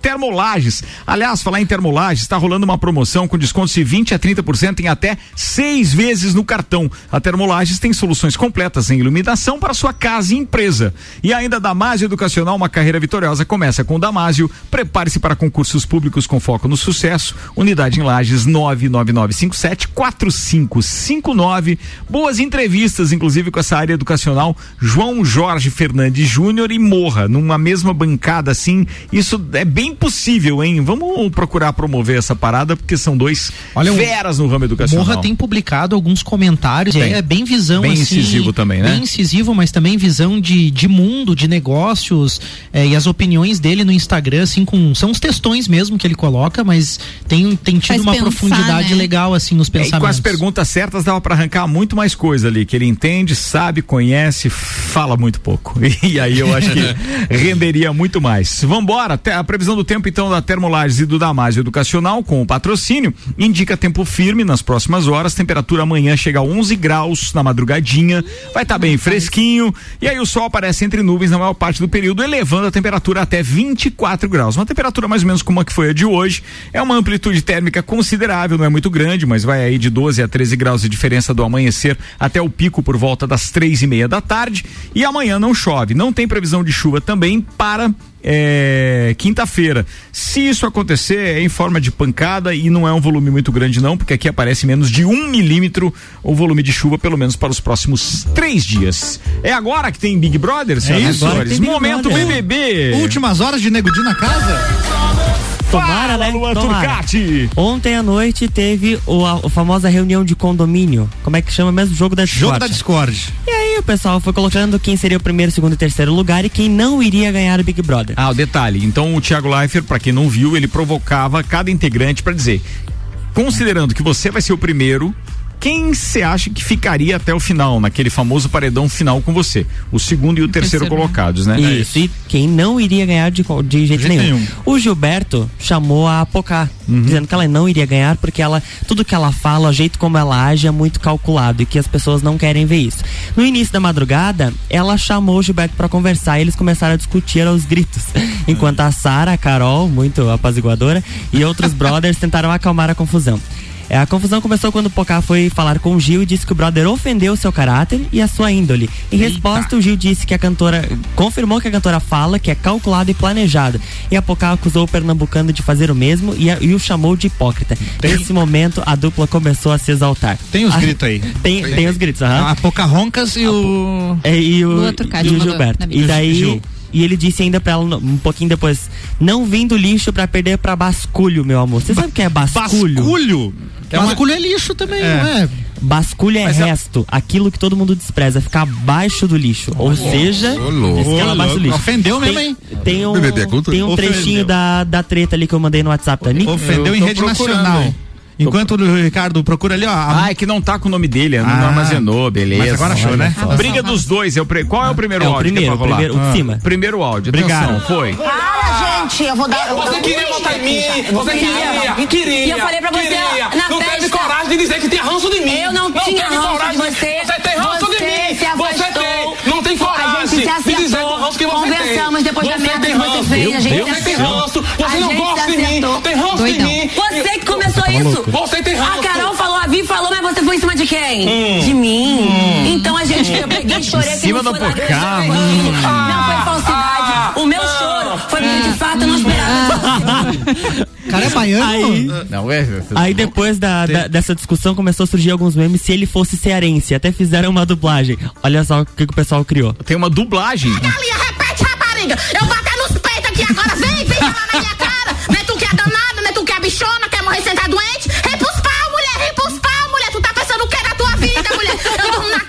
Termolages. Aliás, falar em Termolages, está rolando uma promoção com descontos de 20 a 30% em até seis vezes no cartão. A Termolages tem soluções completas em iluminação para sua casa e empresa. E ainda Damásio Educacional, uma carreira vitoriosa começa com Damásio. Prepare-se para concursos públicos com foco no sucesso. Unidade em Lages 99957 4559. Boas entrevistas, inclusive com essa área educacional. João Jorge Fernandes Júnior e Morra, numa mesma bancada assim. Isso é bem possível, hein? Vamos procurar promover essa parada, porque são dois Olha, feras no ramo educacional. Morra tem publicado alguns comentários, é bem visão bem assim, incisivo também, né? Bem incisivo, mas também visão de, de mundo, de negócios é, e as opiniões dele no Instagram, assim, com são os textões mesmo que ele coloca, mas tem, tem tido Faz uma pensar, profundidade né? legal assim no nos pensamentos. É, com as perguntas certas dava para arrancar muito mais coisa ali, que ele entende, sabe, conhece, fala muito pouco. *laughs* E aí eu acho que *laughs* renderia muito mais. Vambora, a previsão do tempo então da Termolages e do Damásio Educacional com o patrocínio indica tempo firme nas próximas horas, temperatura amanhã chega a 11 graus na madrugadinha, vai estar tá bem fresquinho e aí o sol aparece entre nuvens na maior parte do período, elevando a temperatura até 24 graus. Uma temperatura mais ou menos como a que foi a de hoje. É uma amplitude térmica considerável, não é muito grande, mas vai aí de 12 a 13 graus de diferença do amanhecer até o pico por volta das três e meia da tarde. E amanhã não chove, não tem previsão de chuva também para é, quinta-feira. Se isso acontecer, é em forma de pancada e não é um volume muito grande, não, porque aqui aparece menos de um milímetro o volume de chuva, pelo menos para os próximos três dias. É agora que tem Big Brother, senhoras é e senhores? Momento BBB. Últimas horas de Nego na casa? Tomara, né? Luan Tomara. Ontem à noite teve o, a, a, famosa reunião de condomínio. Como é que chama mesmo? Jogo da Discord. Jogo da Discord. E aí o pessoal foi colocando quem seria o primeiro, segundo e terceiro lugar e quem não iria ganhar o Big Brother. Ah, o detalhe. Então o Thiago Leifert, para quem não viu, ele provocava cada integrante para dizer: considerando que você vai ser o primeiro, quem você acha que ficaria até o final, naquele famoso paredão final com você? O segundo e o, o terceiro, terceiro, colocados, né? Isso, e quem não iria ganhar de, de jeito, de nenhum. nenhum. O Gilberto chamou a Pocá, uhum. dizendo que ela não iria ganhar porque ela, tudo que ela fala, o jeito como ela age é muito calculado e que as pessoas não querem ver isso. No início da madrugada, ela chamou o Gilberto para conversar e eles começaram a discutir aos gritos. *laughs* Enquanto a Sara, a Carol, muito apaziguadora, e outros *laughs* brothers tentaram acalmar a confusão. É, a confusão começou quando o Pocá foi falar com o Gil e disse que o brother ofendeu seu caráter e a sua índole. Em Eita. resposta, o Gil disse que a cantora confirmou que a cantora fala que é calculado e planejado. E a Pocá acusou o pernambucano de fazer o mesmo e, a, e o chamou de hipócrita. Tem... Nesse momento, a dupla começou a se exaltar. Tem os gritos aí. Tem, tem, tem os gritos, aham. A Pocahontas e o... É, e o, e o Gilberto. E daí... Gil. E ele disse ainda pra ela um pouquinho depois: Não vim do lixo pra perder pra basculho, meu amor. Você sabe o que é basculho? Basculho? É basculho é lixo também, é. não é? Basculho é Mas é- resto, é... aquilo que todo mundo despreza, ficar abaixo do lixo. Ou oh, seja, oh, abaixo do lixo. Ofendeu mesmo, hein? Tem um, tem um trechinho da, da treta ali que eu mandei no WhatsApp também. Ofendeu em rede nacional. Enquanto o Ricardo procura ali, ó. A... Ah, é que não tá com o nome dele, não ah, armazenou, beleza. Mas agora achou, né? Só. Briga dos dois. É o pre... Qual é o primeiro é áudio? O primeiro, que é primeiro, cima. Primeiro áudio. Obrigado. foi. Para, gente, eu vou dar. Você queria votar em mim, você queria. Queria. E eu falei pra você queria. na não festa. teve coragem de dizer que tinha ranço de mim. Eu não, não tinha ranço coragem. de você. Você tem ranço de mim. Você tem. Não tem coragem a gente se acertou, de dizer do ranço que você Conversamos tem. depois da merda que você fez. A gente tem ranço. Você não gosta de mim. Tem ranço de mim. Isso. Você tem ranço. A Carol falou, a Vi falou, mas você foi em cima de quem? Hum. De mim. Hum. Então a gente, eu peguei, *laughs* chorei. Em cima do Pocá, mano. Não foi falsidade. Ah. O meu choro foi porque de fato eu não esperava. *laughs* cara é baiano? Aí, não, é, aí depois da, da, dessa discussão começou a surgir alguns memes se ele fosse cearense. Até fizeram uma dublagem. Olha só o que, que o pessoal criou. Tem uma dublagem. Galinha, repete, rapariga. Eu bater nos peitos aqui agora. Vem, vem falar na minha cara. É tu que é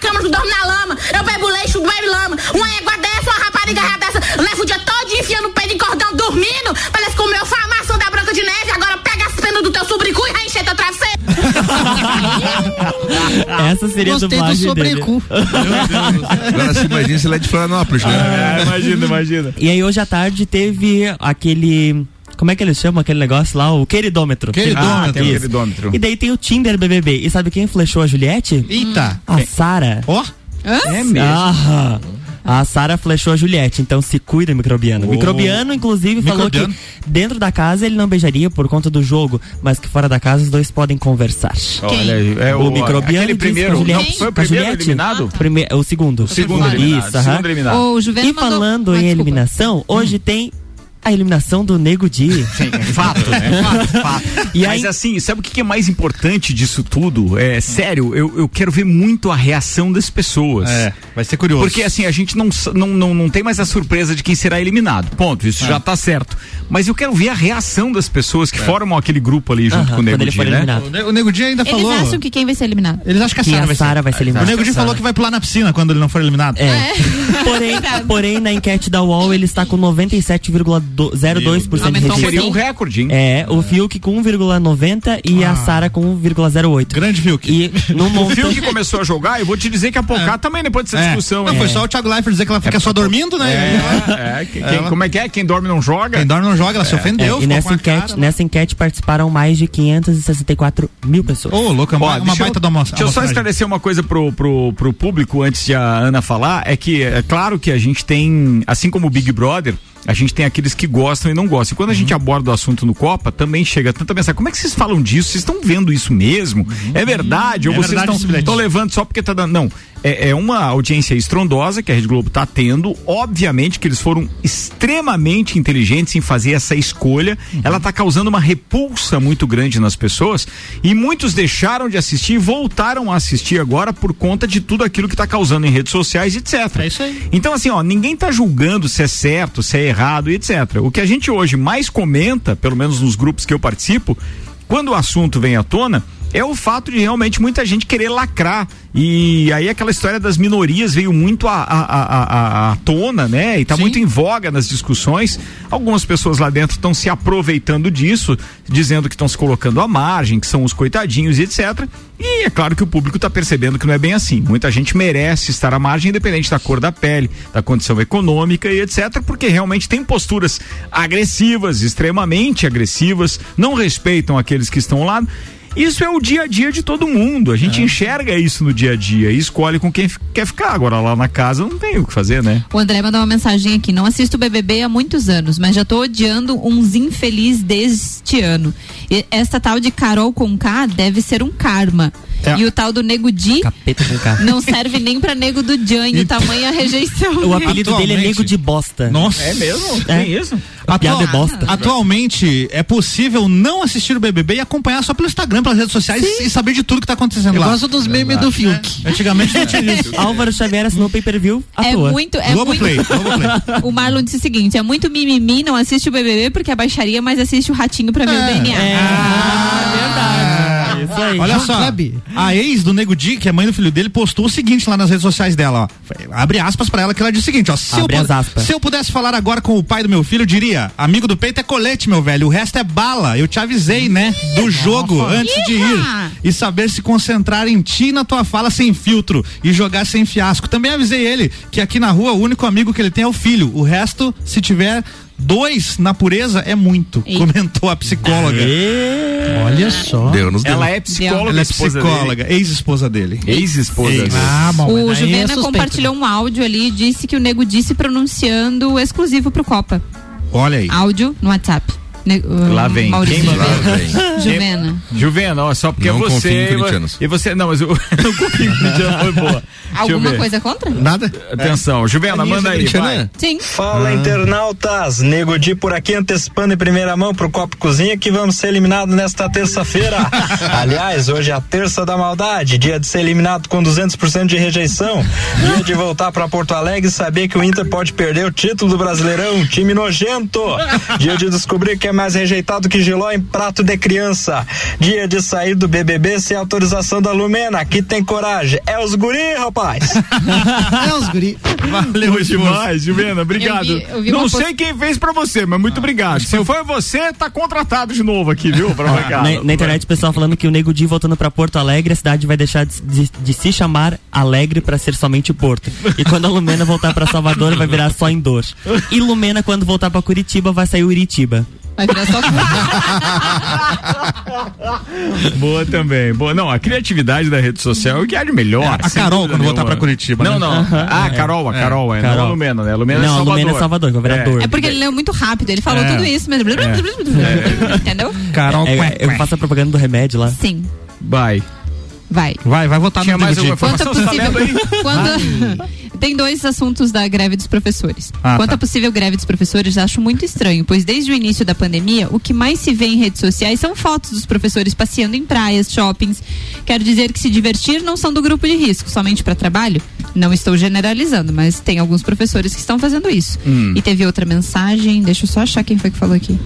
cama, tu dorme na lama. Eu bebo leite, tu bebe lama. Uma égua dessa, uma rapariga dessa. Leva o dia todo enfiando o pé de cordão dormindo. Parece que comeu farmácia da Branca de Neve. Agora pega as penas do teu sobrecu e vai encher teu travesseiro. *laughs* Essa seria a dublagem do dele. Agora se imagina se ele é de Florianópolis, né? É, imagina, imagina. E aí hoje à tarde teve aquele como é que eles chamam aquele negócio lá? O queridômetro. Queridômetro. Ah, tem o queridômetro. E daí tem o Tinder BBB. E sabe quem flechou a Juliette? Eita. A Sara. Ó. Oh. É mesmo. Ah, a Sara flechou a Juliette, então se cuida, microbiano. Oh. Microbiano, inclusive, microbiano. falou que dentro da casa ele não beijaria por conta do jogo, mas que fora da casa os dois podem conversar. Olha, é o, o microbiano. Aquele primeiro, Juliette, não, foi o primeiro eliminado? Ah, Prime, o segundo. O segundo eliminado. Isso, segundo eliminado. O e falando mandou... em ah, eliminação, hoje hum. tem a eliminação do Nego Di. Sim, é fato, né? Fato, fato. E aí... Mas assim, sabe o que é mais importante disso tudo? É sério, eu, eu quero ver muito a reação das pessoas. É Vai ser curioso. Porque assim, a gente não, não, não, não tem mais a surpresa de quem será eliminado. Ponto. Isso é. já tá certo. Mas eu quero ver a reação das pessoas que é. formam aquele grupo ali junto com o Nego Di, né? O Nego Di ainda falou. Eles acham que quem vai ser eliminado? Eles acham que a Sara vai, vai, ser eliminada. O Nego Di falou que vai pular na piscina quando ele não for eliminado. É. é. porém, *laughs* porém, na enquete da UOL ele está com 97,02% de rejeição. Seria um recorde, hein? É, o Fiuk com 1,90 e ah. a Sara com 1,08. Grande Fiuk. E *laughs* no o Fiuk começou a jogar, eu vou te dizer que a Pocá é. também depois dessa é. discussão. Não, foi só o Thiago Leifert dizer que ela fica só dormindo, né? É, quem, como é que é? Quem dorme não joga? Quem dorme não joga, ela se ofendeu. e nessa enquete, cara, nessa enquete participaram mais de 564 mil pessoas. Ô, oh, louca, uma, uma baita da. Deixa eu só esclarecer uma coisa pro, pro, pro público antes de a Ana falar, é que é claro que a gente tem, assim como o Big Brother, a gente tem aqueles que gostam e não gostam. E quando a gente uhum. aborda o assunto no Copa, também chega tanta mensagem. Como é que vocês falam disso? Vocês estão vendo isso mesmo? Uhum. É verdade? Ou é vocês estão levando só porque tá dando. Não. É, é, uma audiência estrondosa que a Rede Globo está tendo. Obviamente que eles foram extremamente inteligentes em fazer essa escolha. Uhum. Ela está causando uma repulsa muito grande nas pessoas. E muitos deixaram de assistir e voltaram a assistir agora por conta de tudo aquilo que está causando em redes sociais, etc. É isso aí. Então, assim, ó, ninguém está julgando se é certo, se é errado, etc. O que a gente hoje mais comenta, pelo menos nos grupos que eu participo, quando o assunto vem à tona, é o fato de realmente muita gente querer lacrar. E aí aquela história das minorias veio muito à, a a a tona, né? E está muito em voga nas discussões. Algumas pessoas lá dentro estão se aproveitando disso, dizendo que estão se colocando à margem, que são os coitadinhos e etc. E é claro que o público está percebendo que não é bem assim. Muita gente merece estar à margem, independente da cor da pele, da condição econômica e etc., porque realmente tem posturas agressivas, extremamente agressivas, não respeitam aqueles que estão lá. Isso é o dia a dia de todo mundo. A gente é. enxerga isso no dia a dia e escolhe com quem quer ficar. Agora lá na casa não tem o que fazer, né? O André mandou uma mensagem aqui. Não assisto o BBB há muitos anos, mas já tô odiando uns infeliz deste ano. E essa tal de Carol com K deve ser um karma. É. E o tal do Nego Di não serve nem pra Nego do Jan, o tamanho a rejeição. O apelido dele é Nego de Bosta. Nossa. É mesmo? É isso? Atual, é bosta. Atualmente é possível não assistir o BBB e acompanhar só pelo Instagram, pelas redes sociais Sim. e saber de tudo que tá acontecendo Eu lá. Eu gosto dos memes do Fiuk. É. Antigamente não tinha isso. *laughs* Álvaro Xavier assinou pay per view à é toa. Muito, é Globo muito... Play, Globo Play. *laughs* O Marlon disse o seguinte: é muito mimimi, não assiste o BBB porque é baixaria, mas assiste o Ratinho pra ver é. o DNA. É. Ah, verdade. Aí. Olha só, a ex do Nego Di, que é mãe do filho dele, postou o seguinte lá nas redes sociais dela, ó. Abre aspas pra ela, que ela diz o seguinte, ó. Se, eu, se eu pudesse falar agora com o pai do meu filho, diria, amigo do peito é colete, meu velho, o resto é bala. Eu te avisei, né? Do jogo, antes de ir. E saber se concentrar em ti na tua fala sem filtro e jogar sem fiasco. Também avisei ele que aqui na rua o único amigo que ele tem é o filho. O resto, se tiver Dois na pureza é muito, comentou a psicóloga. Aê. Olha só. Deu nos Ela é psicóloga, Ela é psicóloga, ex-esposa dele. Ex-esposa dele. Ah, bom, o Juvena é compartilhou um áudio ali e disse que o nego disse pronunciando exclusivo pro Copa. Olha aí. Áudio no WhatsApp. Ne lá vem. Maurício Quem lá vem. *laughs* Juvena. Juvena, ó, só porque não é você. E você. Não, mas eu não *laughs* confio em corintianos, foi boa. Alguma coisa contra? Nada. Atenção, é. Juvena, manda aí. Vai. Sim. Fala, ah. internautas. Nego Di por aqui antecipando em primeira mão pro Copo Cozinha que vamos ser eliminados nesta terça-feira. *laughs* Aliás, hoje é a terça da maldade, dia de ser eliminado com 200% de rejeição, dia de voltar para Porto Alegre e saber que o Inter pode perder o título do Brasileirão, time nojento. Dia de descobrir que é mais rejeitado que giló em prato de criança. Dia de sair do BBB sem autorização da Lumena. Aqui tem coragem. É os guri, rapaz. *laughs* é os guri. Valeu demais, Juvena. Obrigado. Eu vi, eu vi Não sei post... quem fez pra você, mas muito ah, obrigado. Se foi você, tá contratado de novo aqui, viu? Pra ah, na, na, internet, o pessoal falando que o Nego Di voltando pra Porto Alegre, a cidade vai deixar de, de, de se chamar Alegre pra ser somente Porto. E quando a Lumena voltar pra Salvador, vai virar só em dor. E Lumena, quando voltar pra Curitiba, vai sair Uritiba. Vai virar só *laughs* Boa também. Boa. Não, a criatividade da rede social é o que há de melhor. É, a Carol, quando voltar pra Curitiba. Não, né? não. Ah, a Carol, a é. Carol, é. Carol. Não a Lumena, né? A Lumena não, é Salvador. a Lumena é Salvador, que é o vereador. É porque ele leu muito rápido, ele falou tudo isso, mas. Entendeu? Carol, eu faço a propaganda do remédio lá. Sim. Vai. Vai. Vai, vai votar Tinha no mais uma informação, Quanto possível, quando, Tem dois assuntos da greve dos professores. Ah, Quanto tá. à possível greve dos professores, acho muito estranho, pois desde o início da pandemia, o que mais se vê em redes sociais são fotos dos professores passeando em praias, shoppings. Quero dizer que se divertir não são do grupo de risco, somente para trabalho. Não estou generalizando, mas tem alguns professores que estão fazendo isso. Hum. E teve outra mensagem, deixa eu só achar quem foi que falou aqui.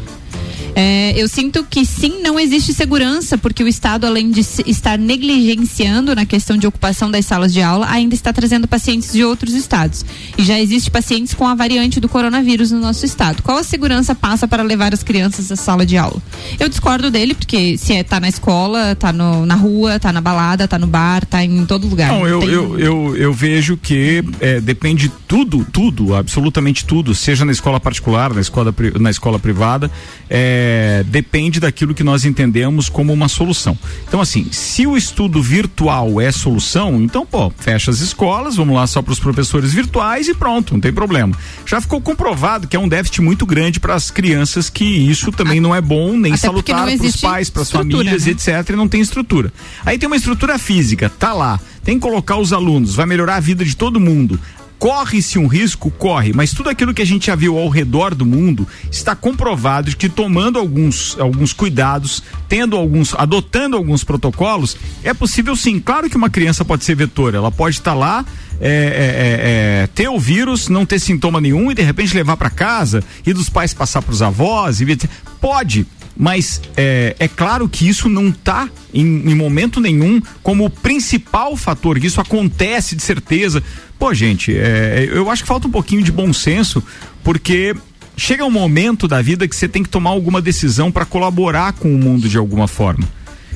É, eu sinto que sim, não existe segurança, porque o Estado, além de estar negligenciando na questão de ocupação das salas de aula, ainda está trazendo pacientes de outros estados. E já existe pacientes com a variante do coronavírus no nosso estado. Qual a segurança passa para levar as crianças à sala de aula? Eu discordo dele, porque se é, tá na escola, tá no, na rua, tá na balada, tá no bar, tá em todo lugar. Não, eu, Tem... eu, eu, eu, vejo que é, depende tudo, tudo, absolutamente tudo, seja na escola particular, na escola, na escola privada. É, é, depende daquilo que nós entendemos como uma solução. Então, assim, se o estudo virtual é solução, então, pô, fecha as escolas, vamos lá só para os professores virtuais e pronto, não tem problema. Já ficou comprovado que é um déficit muito grande para as crianças, que isso também não é bom, nem Até salutar para os pais, para as famílias, né? etc. E não tem estrutura. Aí tem uma estrutura física, tá lá. Tem que colocar os alunos, vai melhorar a vida de todo mundo. Corre-se um risco? Corre, mas tudo aquilo que a gente já viu ao redor do mundo está comprovado de que tomando alguns, alguns cuidados, tendo alguns, adotando alguns protocolos, é possível sim. Claro que uma criança pode ser vetora, ela pode estar lá é, é, é, é, ter o vírus, não ter sintoma nenhum e de repente levar para casa e dos pais passar para os avós. E, pode, mas é, é claro que isso não está em, em, momento nenhum como o principal fator, que isso acontece de certeza. Pô, gente, é, eu acho que falta um pouquinho de bom senso, porque chega um momento da vida que você tem que tomar alguma decisão para colaborar com o mundo de alguma forma.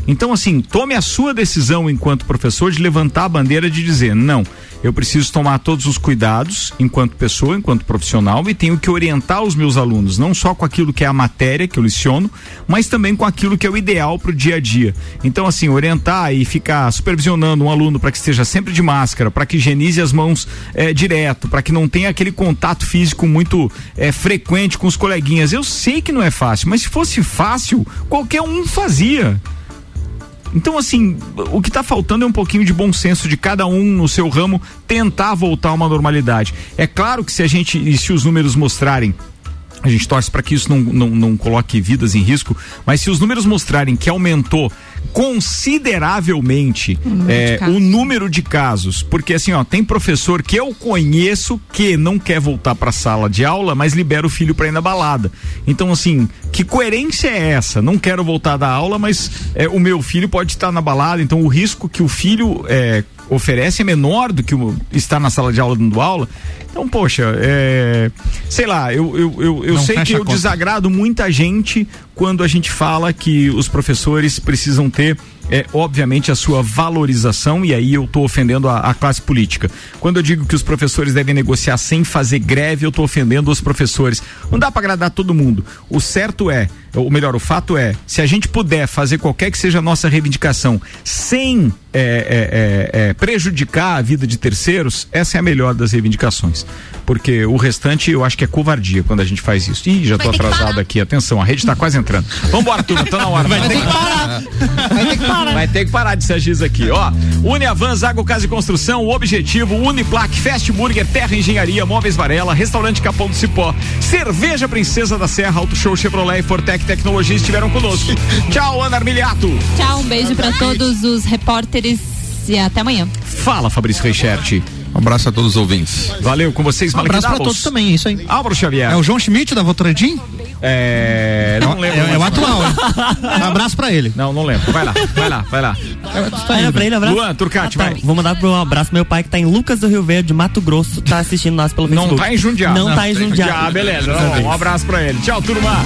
Então, assim, tome a sua decisão enquanto professor de levantar a bandeira de dizer: não, eu preciso tomar todos os cuidados enquanto pessoa, enquanto profissional e tenho que orientar os meus alunos, não só com aquilo que é a matéria que eu leciono, mas também com aquilo que é o ideal para o dia a dia. Então, assim, orientar e ficar supervisionando um aluno para que esteja sempre de máscara, para que higienize as mãos é, direto, para que não tenha aquele contato físico muito é, frequente com os coleguinhas. Eu sei que não é fácil, mas se fosse fácil, qualquer um fazia. Então, assim, o que está faltando é um pouquinho de bom senso de cada um no seu ramo tentar voltar a uma normalidade. É claro que se a gente, e se os números mostrarem a gente torce para que isso não, não, não coloque vidas em risco, mas se os números mostrarem que aumentou consideravelmente o número, é, o número, de casos, porque assim, ó, tem professor que eu conheço que não quer voltar para a sala de aula, mas libera o filho para ir na balada. Então, assim, que coerência é essa? Não quero voltar da aula, mas é, o meu filho pode estar na balada, então o risco que o filho é, oferece é menor do que o, estar na sala de aula dando aula. Então, poxa, é, sei lá, eu, eu, eu, eu sei que eu desagrado muita gente quando a gente fala que os professores precisam ter é obviamente a sua valorização e aí eu estou ofendendo a, a, classe política. Quando eu digo que os professores devem negociar sem fazer greve, eu estou ofendendo os professores. Não dá para agradar todo mundo. O certo é, ou melhor, o fato é, se a gente puder fazer qualquer que seja a nossa reivindicação sem é, é, é, é prejudicar a vida de terceiros, essa é a melhor das reivindicações. Porque o restante eu acho que é covardia quando a gente faz isso. Ih, já estou atrasado aqui. Atenção, a rede está quase entrando. Vambora, turma, tá na hora. Vai ter que parar. Vai ter que parar parar. Vai ter que parar de ser giz aqui, ó. Uniavan, Zago Casa e Construção, o Objetivo, Uniplac, Fast Burger, Terra Engenharia, Móveis Varela, Restaurante Capão do Cipó, Cerveja Princesa da Serra, Auto Show Chevrolet e Fortec Tecnologia estiveram conosco. *laughs* Tchau, Ana Armiliato. Tchau, um beijo para todos os repórteres e até amanhã. Fala, Fabrício Reichert. Um abraço a todos os ouvintes. Valeu com vocês, Um abraço para todos também, é isso aí. Álvaro Xavier. É o João Schmidt da Votorantim? É. Não lembro. É, é o atual. *laughs* um abraço pra ele. Não, não lembro. Vai lá, vai lá, vai lá. Vai pra ele, abraço. Luan, Turcati, ah, tá. vai. Vou mandar pro um abraço pro meu pai que tá em Lucas do Rio Verde, Mato Grosso, tá assistindo nós pelo Facebook. Não tá em Jundiá. Não, não tá em Jundiá. Ah, beleza. Um abraço pra ele. Tchau, turma.